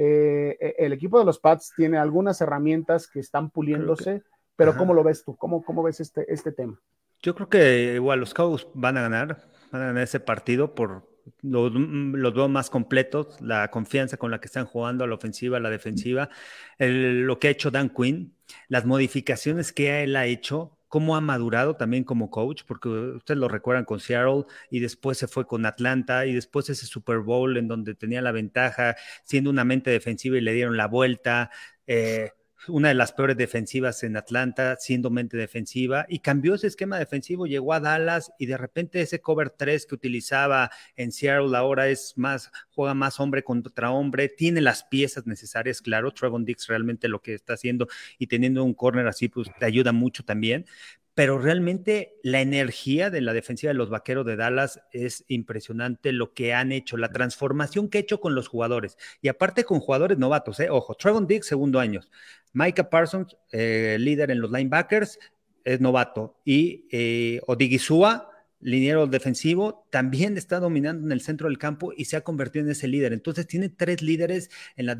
Eh, el equipo de los Pats tiene algunas herramientas que están puliéndose, pero Ajá. ¿cómo lo ves tú? ¿Cómo, cómo ves este, este tema? Yo creo que igual los Cowboys van a ganar, van a ganar ese partido por los, los veo más completos, la confianza con la que están jugando a la ofensiva, a la defensiva, el- lo que ha hecho Dan Quinn, las modificaciones que él ha hecho, cómo ha madurado también como coach, porque ustedes lo recuerdan con Seattle y después se fue con Atlanta y después ese Super Bowl en donde tenía la ventaja siendo una mente defensiva y le dieron la vuelta. eh, una de las peores defensivas en Atlanta, siendo mente defensiva, y cambió ese esquema defensivo, llegó a Dallas y de repente ese cover 3 que utilizaba en Seattle ahora es más, juega más hombre contra hombre, tiene las piezas necesarias, claro, Trevon Dix realmente lo que está haciendo y teniendo un corner así, pues te ayuda mucho también, pero realmente la energía de la defensiva de los Vaqueros de Dallas es impresionante lo que han hecho, la transformación que ha hecho con los jugadores y aparte con jugadores novatos, ¿eh? ojo, Trevon Diggs, segundo año, Micah Parsons, eh, líder en los linebackers, es novato y eh, Odigizua, liniero defensivo, también está dominando en el centro del campo y se ha convertido en ese líder. Entonces tiene tres líderes en las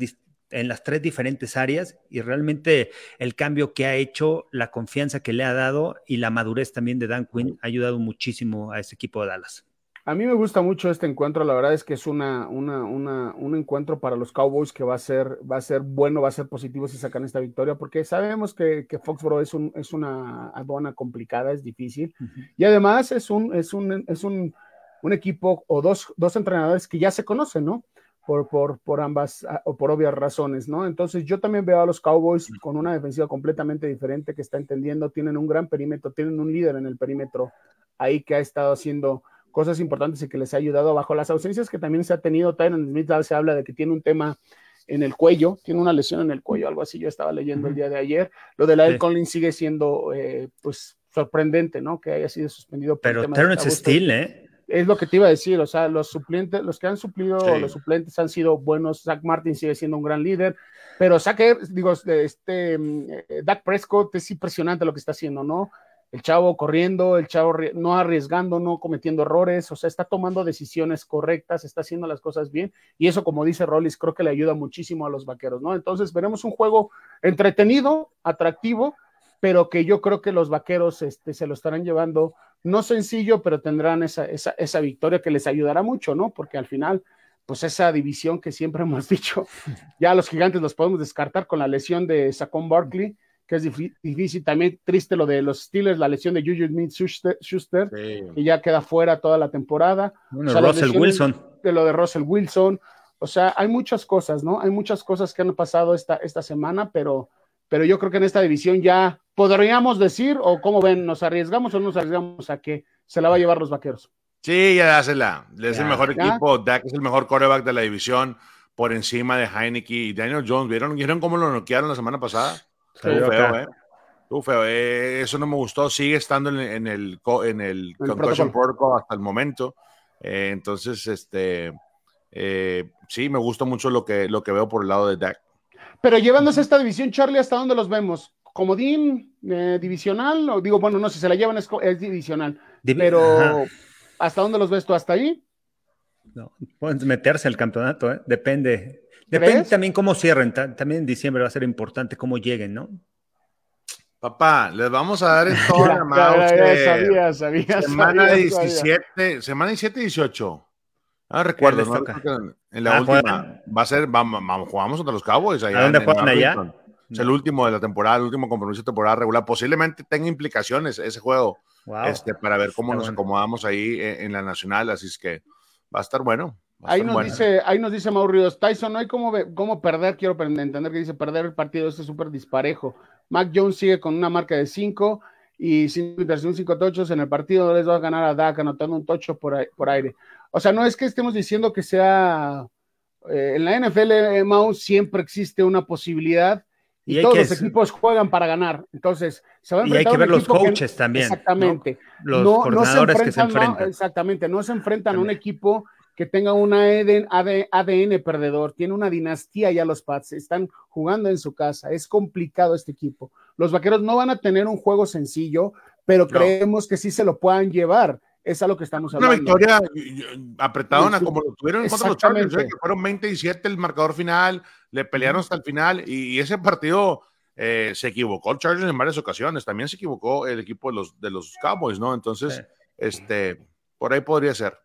en las tres diferentes áreas y realmente el cambio que ha hecho, la confianza que le ha dado y la madurez también de Dan Quinn ha ayudado muchísimo a ese equipo de Dallas. A mí me gusta mucho este encuentro, la verdad es que es una, una, una, un encuentro para los Cowboys que va a ser, va a ser bueno, va a ser positivo si sacan esta victoria, porque sabemos que, que Foxborough es, un, es una aduana complicada, es difícil, y además es un, es un, es un, un equipo o dos, dos entrenadores que ya se conocen, ¿no? Por, por, por ambas ah, o por obvias razones, ¿no? Entonces yo también veo a los Cowboys con una defensiva completamente diferente que está entendiendo, tienen un gran perímetro, tienen un líder en el perímetro ahí que ha estado haciendo cosas importantes y que les ha ayudado bajo las ausencias que también se ha tenido. Tyron Smith se habla de que tiene un tema en el cuello, tiene una lesión en el cuello, algo así. Yo estaba leyendo el día de ayer. Lo de la sí. Collins sigue siendo, eh, pues, sorprendente, ¿no? Que haya sido suspendido. Por Pero Terrence Steele, ¿eh? Es lo que te iba a decir, o sea, los suplentes, los que han suplido, sí. los suplentes han sido buenos. Zach Martin sigue siendo un gran líder, pero Zach, digo, este, eh, Dak Prescott es impresionante lo que está haciendo, ¿no? el chavo corriendo, el chavo no arriesgando, no cometiendo errores, o sea, está tomando decisiones correctas, está haciendo las cosas bien, y eso, como dice Rollis, creo que le ayuda muchísimo a los vaqueros, ¿no? Entonces, veremos un juego entretenido, atractivo, pero que yo creo que los vaqueros este, se lo estarán llevando, no sencillo, pero tendrán esa, esa, esa victoria que les ayudará mucho, ¿no? Porque al final, pues esa división que siempre hemos dicho, ya los gigantes los podemos descartar con la lesión de Saquon Barkley, que es difícil. También triste lo de los Steelers, la lesión de Juju Smith Schuster, sí. que ya queda fuera toda la temporada. Bueno, o sea, Russell Wilson. De lo de Russell Wilson. O sea, hay muchas cosas, ¿no? Hay muchas cosas que han pasado esta, esta semana, pero, pero yo creo que en esta división ya podríamos decir, o cómo ven, ¿nos arriesgamos o no nos arriesgamos a que se la va a llevar los vaqueros? Sí, ya dásela. Es ya, el mejor ¿ya? equipo. Dak es el mejor coreback de la división por encima de Heineke y Daniel Jones. ¿Vieron, ¿Vieron cómo lo noquearon la semana pasada? Estuvo feo, ¿eh? Estuvo feo. Eh, eso no me gustó. Sigue estando en, en el, en el, el Concussion Protocol hasta el momento. Eh, entonces, este, eh, sí, me gusta mucho lo que, lo que veo por el lado de Dak. Pero llevándose esta división, Charlie, ¿hasta dónde los vemos? ¿Comodín eh, divisional? O digo, bueno, no sé, si se la llevan es, es divisional. Div pero, Ajá. ¿hasta dónde los ves tú? ¿Hasta ahí? No, pueden meterse al campeonato, ¿eh? depende. Depende ¿Crees? también cómo cierren. También en diciembre va a ser importante cómo lleguen, ¿no? Papá, les vamos a dar en toda la mano. sabía, sabía, semana sabía, 17, sabía. semana 17 y 18. Ah, recuerdo, ¿no? En la ah, última ¿juegan? va a ser, vamos, vamos, jugamos contra los Cowboys allá. ¿A dónde juegan allá? Es no. el último de la temporada, el último compromiso de temporada regular. Posiblemente tenga implicaciones ese juego wow. este, para ver cómo Está nos bueno. acomodamos ahí en, en, la nacional. Así es que va a estar bueno. Ahí nos, dice, ahí nos dice Mauricio Tyson, no hay cómo, cómo perder, quiero entender que dice perder el partido, este es súper disparejo. Mac Jones sigue con una marca de 5 y 5 intercepciones, 5 tochos en el partido, no les va a ganar a Dak anotando un tocho por, por aire. O sea, no es que estemos diciendo que sea, eh, en la NFL, eh, Mau, siempre existe una posibilidad y, y todos los equipos juegan para ganar. Entonces, se va a enfrentar y hay que ver los coaches que, también. Exactamente. ¿no? Los no, coordinadores no que se enfrentan. No, exactamente, no se enfrentan también. a un equipo que tenga un ADN perdedor, tiene una dinastía ya los Pats, están jugando en su casa, es complicado este equipo. Los vaqueros no van a tener un juego sencillo, pero creemos que sí se lo puedan llevar. Es a lo que estamos hablando. Una victoria apretadona, sí, como lo tuvieron contra los Chargers, ¿eh? que fueron 27 el marcador final, le pelearon hasta el final, y, y ese partido eh, se equivocó el Chargers en varias ocasiones, también se equivocó el equipo de los, de los Cowboys, ¿no? Entonces, sí. este, por ahí podría ser.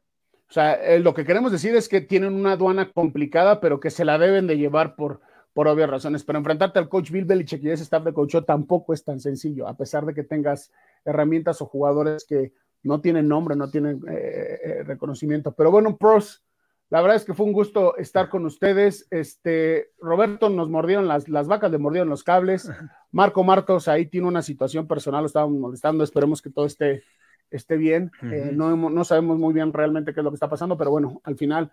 O sea, eh, lo que queremos decir es que tienen una aduana complicada, pero que se la deben de llevar por, por obvias razones. Pero enfrentarte al coach Bill Belichick y ese staff de coach tampoco es tan sencillo, a pesar de que tengas herramientas o jugadores que no tienen nombre, no tienen eh, eh, reconocimiento. Pero bueno, pros, la verdad es que fue un gusto estar con ustedes. Este, Roberto nos mordieron las, las vacas, le mordieron los cables. Marco Martos ahí tiene una situación personal, lo estábamos molestando. Esperemos que todo esté esté bien. Uh -huh. eh, no, no, sabemos muy bien realmente qué es lo que está pasando, pero bueno, al final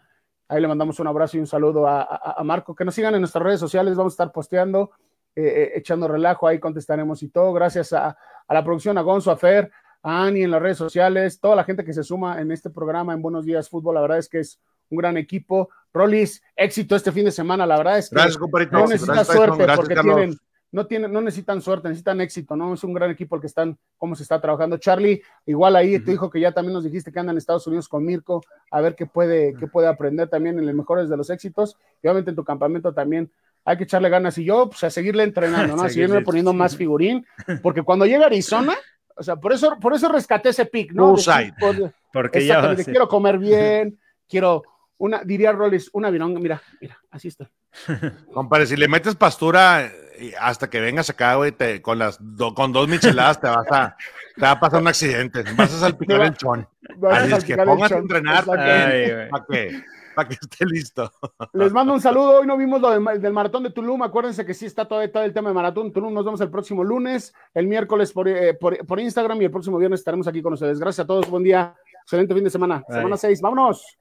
ahí le mandamos un abrazo y un saludo a, a, a Marco. Que nos sigan en nuestras redes sociales, vamos a estar posteando, eh, echando relajo, ahí contestaremos y todo. Gracias a, a, la producción, a Gonzo, a Fer, a Ani en las redes sociales, toda la gente que se suma en este programa en Buenos Días Fútbol, la verdad es que es un gran equipo. Rolis, éxito este fin de semana, la verdad es que gracias, no necesitas suerte gracias, porque Carlos. tienen no, tienen, no necesitan suerte, necesitan éxito, ¿no? Es un gran equipo el que están, cómo se está trabajando. Charlie, igual ahí uh -huh. te dijo que ya también nos dijiste que andan en Estados Unidos con Mirko, a ver qué puede, qué puede aprender también en los mejores de los éxitos. Y obviamente en tu campamento también hay que echarle ganas. Y yo, pues a seguirle entrenando, ¿no? A seguirme poniendo más figurín, porque cuando llega Arizona, o sea, por eso, por eso rescaté ese pick, ¿no? Bullseye. De, porque ya, sí. quiero comer bien, quiero una, diría Rollis, una vironga, mira, mira, así está. Compadre, si le metes pastura hasta que vengas acá, güey, te, con las do, con dos micheladas te vas a te va a pasar un accidente, vas a salpicar el chon. Así es que póngase a entrenar para que para que esté listo. Les mando un saludo. Hoy no vimos lo del maratón de Tulum. Acuérdense que sí está todo, todo el tema de maratón Tulum. Nos vemos el próximo lunes, el miércoles por, eh, por, por Instagram y el próximo viernes estaremos aquí con ustedes. Gracias a todos. Buen día. Excelente fin de semana. Semana 6. Vámonos.